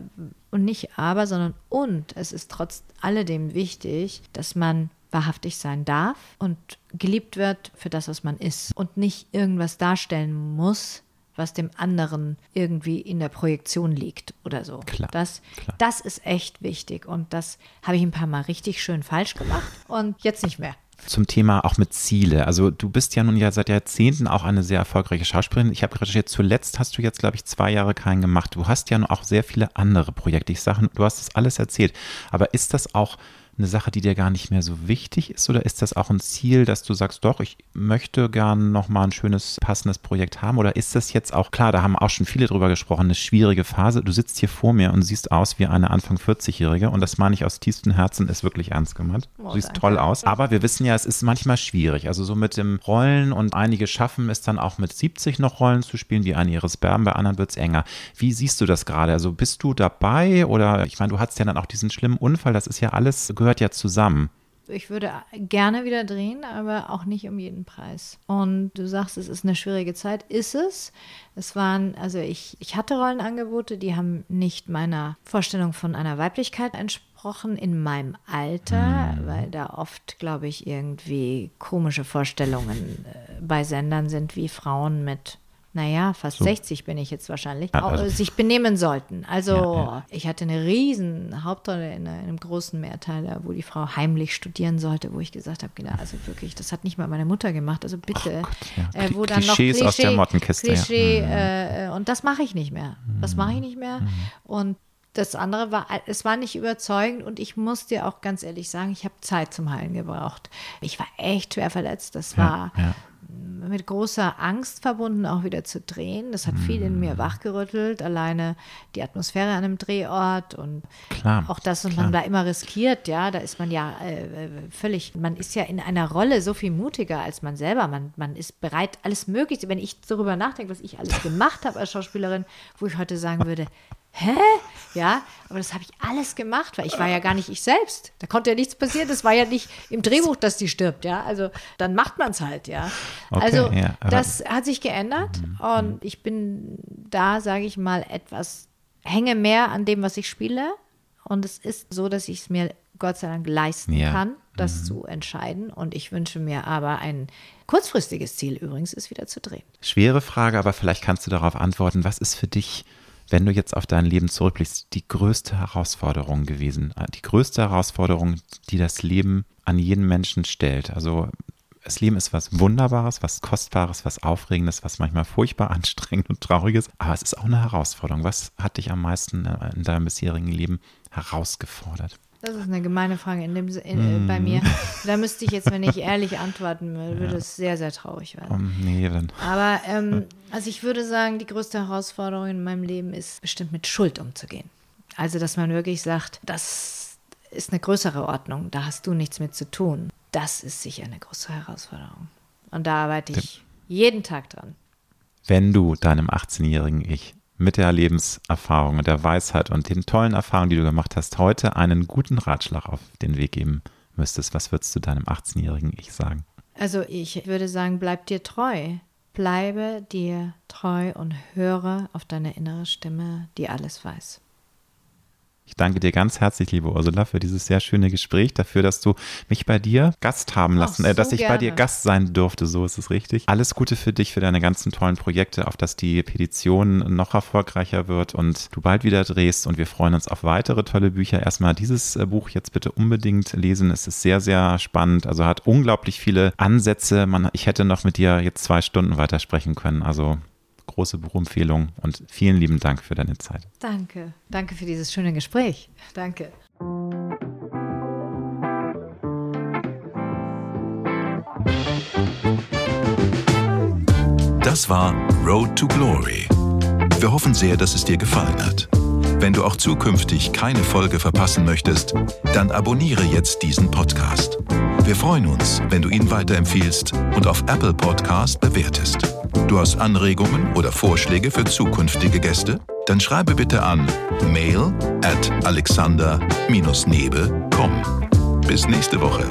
und nicht aber, sondern und. Es ist trotz alledem wichtig, dass man wahrhaftig sein darf und geliebt wird für das, was man ist und nicht irgendwas darstellen muss, was dem anderen irgendwie in der Projektion liegt oder so. Klar, das, klar. das ist echt wichtig und das habe ich ein paar Mal richtig schön falsch gemacht und jetzt nicht mehr. Zum Thema auch mit Ziele. Also du bist ja nun ja seit Jahrzehnten auch eine sehr erfolgreiche Schauspielerin. Ich habe recherchiert, zuletzt hast du jetzt, glaube ich, zwei Jahre keinen gemacht. Du hast ja nun auch sehr viele andere Projekte. Ich sage, du hast das alles erzählt. Aber ist das auch eine Sache, die dir gar nicht mehr so wichtig ist? Oder ist das auch ein Ziel, dass du sagst, doch, ich möchte gern nochmal ein schönes, passendes Projekt haben? Oder ist das jetzt auch, klar, da haben auch schon viele drüber gesprochen, eine schwierige Phase. Du sitzt hier vor mir und siehst aus wie eine Anfang 40-Jährige und das meine ich aus tiefstem Herzen, ist wirklich ernst gemeint. Du oh, siehst danke. toll aus. Aber wir wissen ja, es ist manchmal schwierig. Also so mit dem Rollen und einige schaffen es dann auch mit 70 noch Rollen zu spielen, die eine ihres Berben, bei anderen wird es enger. Wie siehst du das gerade? Also bist du dabei oder ich meine, du hattest ja dann auch diesen schlimmen Unfall, das ist ja alles gehört ja zusammen. Ich würde gerne wieder drehen, aber auch nicht um jeden Preis. Und du sagst, es ist eine schwierige Zeit. Ist es? Es waren, also ich, ich hatte Rollenangebote, die haben nicht meiner Vorstellung von einer Weiblichkeit entsprochen in meinem Alter, mhm. weil da oft, glaube ich, irgendwie komische Vorstellungen äh, bei Sendern sind, wie Frauen mit naja, fast so. 60 bin ich jetzt wahrscheinlich, ja, also, sich benehmen sollten. Also ja, ja. ich hatte eine riesen Hauptrolle in einem großen Mehrteiler, wo die Frau heimlich studieren sollte, wo ich gesagt habe, genau, also wirklich, das hat nicht mal meine Mutter gemacht, also bitte. Gott, äh, wo dann Klischees noch Klischee, aus der Mottenkiste. Klischee, mhm. äh, und das mache ich nicht mehr. Das mache ich nicht mehr. Mhm. Und das andere war, es war nicht überzeugend und ich muss dir auch ganz ehrlich sagen, ich habe Zeit zum Heilen gebraucht. Ich war echt schwer verletzt. Das war ja, mit großer Angst verbunden, auch wieder zu drehen. Das hat viel in mir mm. wachgerüttelt, alleine die Atmosphäre an einem Drehort und klar, auch das, was man da immer riskiert, ja, da ist man ja äh, völlig, man ist ja in einer Rolle so viel mutiger als man selber. Man, man ist bereit, alles Mögliche, wenn ich darüber nachdenke, was ich alles gemacht habe als Schauspielerin, wo ich heute sagen würde, hä? Ja, aber das habe ich alles gemacht, weil ich war ja gar nicht ich selbst. Da konnte ja nichts passieren. Das war ja nicht im Drehbuch, dass die stirbt, ja. Also dann macht man es halt, ja. Okay, also ja, das hat sich geändert mhm. und ich bin da, sage ich mal, etwas, hänge mehr an dem, was ich spiele. Und es ist so, dass ich es mir Gott sei Dank leisten ja. kann, das mhm. zu entscheiden. Und ich wünsche mir aber ein kurzfristiges Ziel übrigens ist, wieder zu drehen. Schwere Frage, aber vielleicht kannst du darauf antworten. Was ist für dich wenn du jetzt auf dein Leben zurückblickst, die größte Herausforderung gewesen? Die größte Herausforderung, die das Leben an jeden Menschen stellt. Also das Leben ist was Wunderbares, was Kostbares, was Aufregendes, was manchmal furchtbar anstrengend und traurig ist. Aber es ist auch eine Herausforderung. Was hat dich am meisten in deinem bisherigen Leben herausgefordert? Das ist eine gemeine Frage in dem, in, mm. bei mir. Da müsste ich jetzt, wenn ich ehrlich antworten würde, würde es sehr, sehr traurig werden. Um, nee, dann. Aber ähm, also ich würde sagen, die größte Herausforderung in meinem Leben ist bestimmt mit Schuld umzugehen. Also, dass man wirklich sagt, das ist eine größere Ordnung, da hast du nichts mit zu tun. Das ist sicher eine große Herausforderung. Und da arbeite ich jeden Tag dran. Wenn du deinem 18-jährigen Ich mit der Lebenserfahrung und der Weisheit und den tollen Erfahrungen, die du gemacht hast, heute einen guten Ratschlag auf den Weg geben müsstest, was würdest du deinem 18-jährigen Ich sagen? Also ich würde sagen, bleib dir treu. Bleibe dir treu und höre auf deine innere Stimme, die alles weiß. Ich danke dir ganz herzlich, liebe Ursula, für dieses sehr schöne Gespräch, dafür, dass du mich bei dir Gast haben lassen, Ach, äh, dass ich gerne. bei dir Gast sein durfte, so ist es richtig. Alles Gute für dich, für deine ganzen tollen Projekte, auf dass die Petition noch erfolgreicher wird und du bald wieder drehst und wir freuen uns auf weitere tolle Bücher. Erstmal dieses äh, Buch jetzt bitte unbedingt lesen, es ist sehr, sehr spannend, also hat unglaublich viele Ansätze. Man, ich hätte noch mit dir jetzt zwei Stunden weitersprechen können, also große Buchempfehlung und vielen lieben Dank für deine Zeit. Danke. Danke für dieses schöne Gespräch. Danke. Das war Road to Glory. Wir hoffen sehr, dass es dir gefallen hat. Wenn du auch zukünftig keine Folge verpassen möchtest, dann abonniere jetzt diesen Podcast. Wir freuen uns, wenn du ihn weiterempfiehlst und auf Apple Podcast bewertest. Du hast Anregungen oder Vorschläge für zukünftige Gäste? Dann schreibe bitte an mail at alexander-nebe.com. Bis nächste Woche.